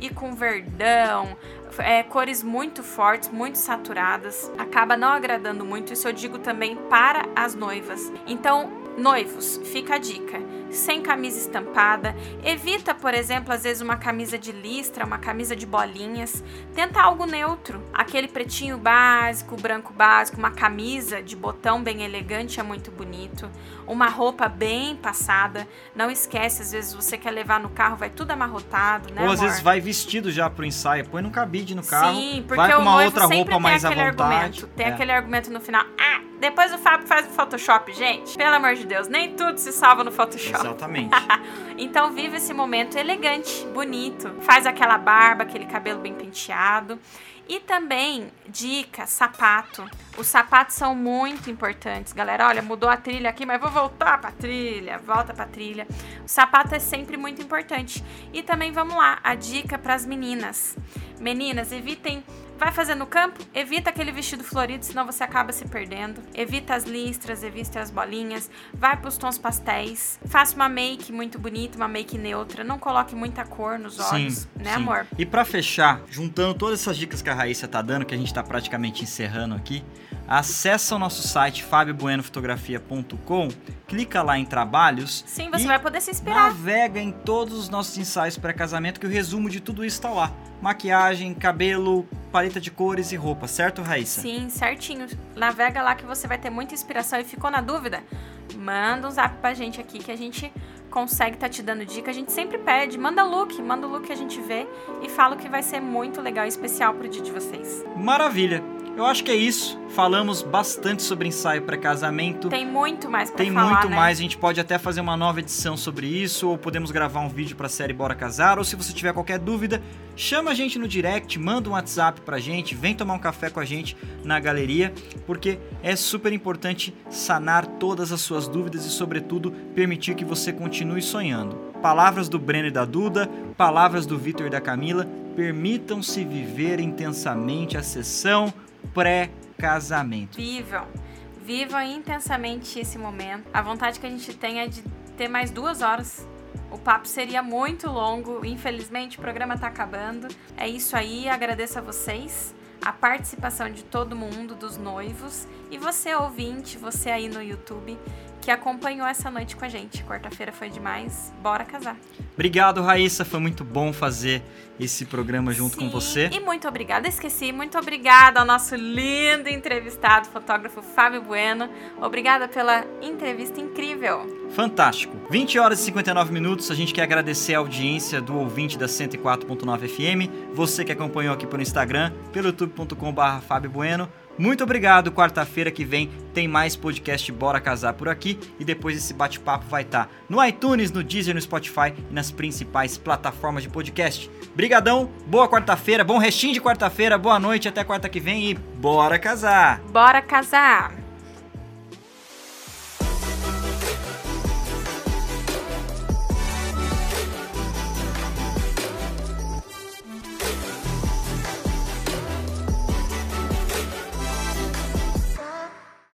ir com verdão, é, cores muito fortes, muito saturadas, acaba não agradando muito. Isso eu digo também para as noivas. Então, noivos, fica a dica. Sem camisa estampada, evita, por exemplo, às vezes uma camisa de listra, uma camisa de bolinhas. Tenta algo neutro, aquele pretinho básico, branco básico, uma camisa de botão bem elegante é muito bonito. Uma roupa bem passada. Não esquece, às vezes você quer levar no carro, vai tudo amarrotado, né? Ou às amor? vezes vai vestido já pro ensaio, põe num cabide no carro, Sim, porque vai com o uma outra sempre roupa mais à aquele vontade. argumento. Tem É. aquele argumento no final. Ah, depois o Fábio faz o Photoshop, gente. Pelo amor de Deus, nem tudo se salva no Photoshop. Exatamente. Então vive esse momento elegante, bonito. Faz aquela barba, aquele cabelo bem penteado. E também, dica, sapato. Os sapatos são muito importantes, galera. Olha, mudou a trilha aqui, mas vou voltar pra trilha. Volta pra trilha. O sapato é sempre muito importante. E também, vamos lá, a dica pras meninas. Meninas, evitem Vai fazer no campo? Evita aquele vestido florido, senão você acaba se perdendo. Evita as listras, evita as bolinhas. Vai para os tons pastéis. Faça uma make muito bonita, uma make neutra. Não coloque muita cor nos olhos, né, sim. amor? E pra fechar, juntando todas essas dicas que a Raíssa tá dando, que a gente tá praticamente encerrando aqui, acessa o nosso site fabiobuenofotografia.com, clica lá em trabalhos Sim, você e vai poder se inspirar. navega em todos os nossos ensaios pré-casamento, que o resumo de tudo isso tá lá. Maquiagem, cabelo, paleta de cores e roupa, certo, Raíssa? Sim, certinho. Navega lá que você vai ter muita inspiração e ficou na dúvida? Manda um zap pra gente aqui que a gente consegue tá te dando dica. A gente sempre pede, manda look, manda o look que a gente vê e fala que vai ser muito legal e especial pro dia de vocês. Maravilha! Eu acho que é isso. Falamos bastante sobre ensaio pré-casamento. Tem muito mais pra Tem falar, muito né? mais, a gente pode até fazer uma nova edição sobre isso, ou podemos gravar um vídeo pra série Bora Casar, ou se você tiver qualquer dúvida, chama a gente no direct, manda um WhatsApp pra gente, vem tomar um café com a gente na galeria, porque é super importante sanar todas as suas dúvidas e, sobretudo, permitir que você continue sonhando. Palavras do Breno e da Duda, palavras do Vitor e da Camila, permitam-se viver intensamente a sessão pré-casamento. Vivam. Vivam intensamente esse momento. A vontade que a gente tem é de ter mais duas horas O papo seria muito longo, infelizmente o programa está acabando. É isso aí, agradeço a vocês, a participação de todo mundo, dos noivos e você ouvinte, você aí no YouTube que acompanhou essa noite com a gente. Quarta-feira foi demais. Bora casar. Obrigado, Raíssa. Foi muito bom fazer esse programa junto Sim, com você. E muito obrigada, esqueci. Muito obrigada ao nosso lindo entrevistado, fotógrafo Fábio Bueno. Obrigada pela entrevista incrível. Fantástico. 20 horas e 59 minutos. A gente quer agradecer a audiência do ouvinte da 104.9 FM, você que acompanhou aqui pelo Instagram, pelo youtube.com/barra Fábio Bueno. Muito obrigado. Quarta-feira que vem tem mais podcast Bora Casar por aqui e depois esse bate-papo vai estar no iTunes, no Deezer, no Spotify e nas principais plataformas de podcast. Brigadão, boa quarta-feira, bom restinho de quarta-feira, boa noite, até quarta que vem e bora casar. Bora casar.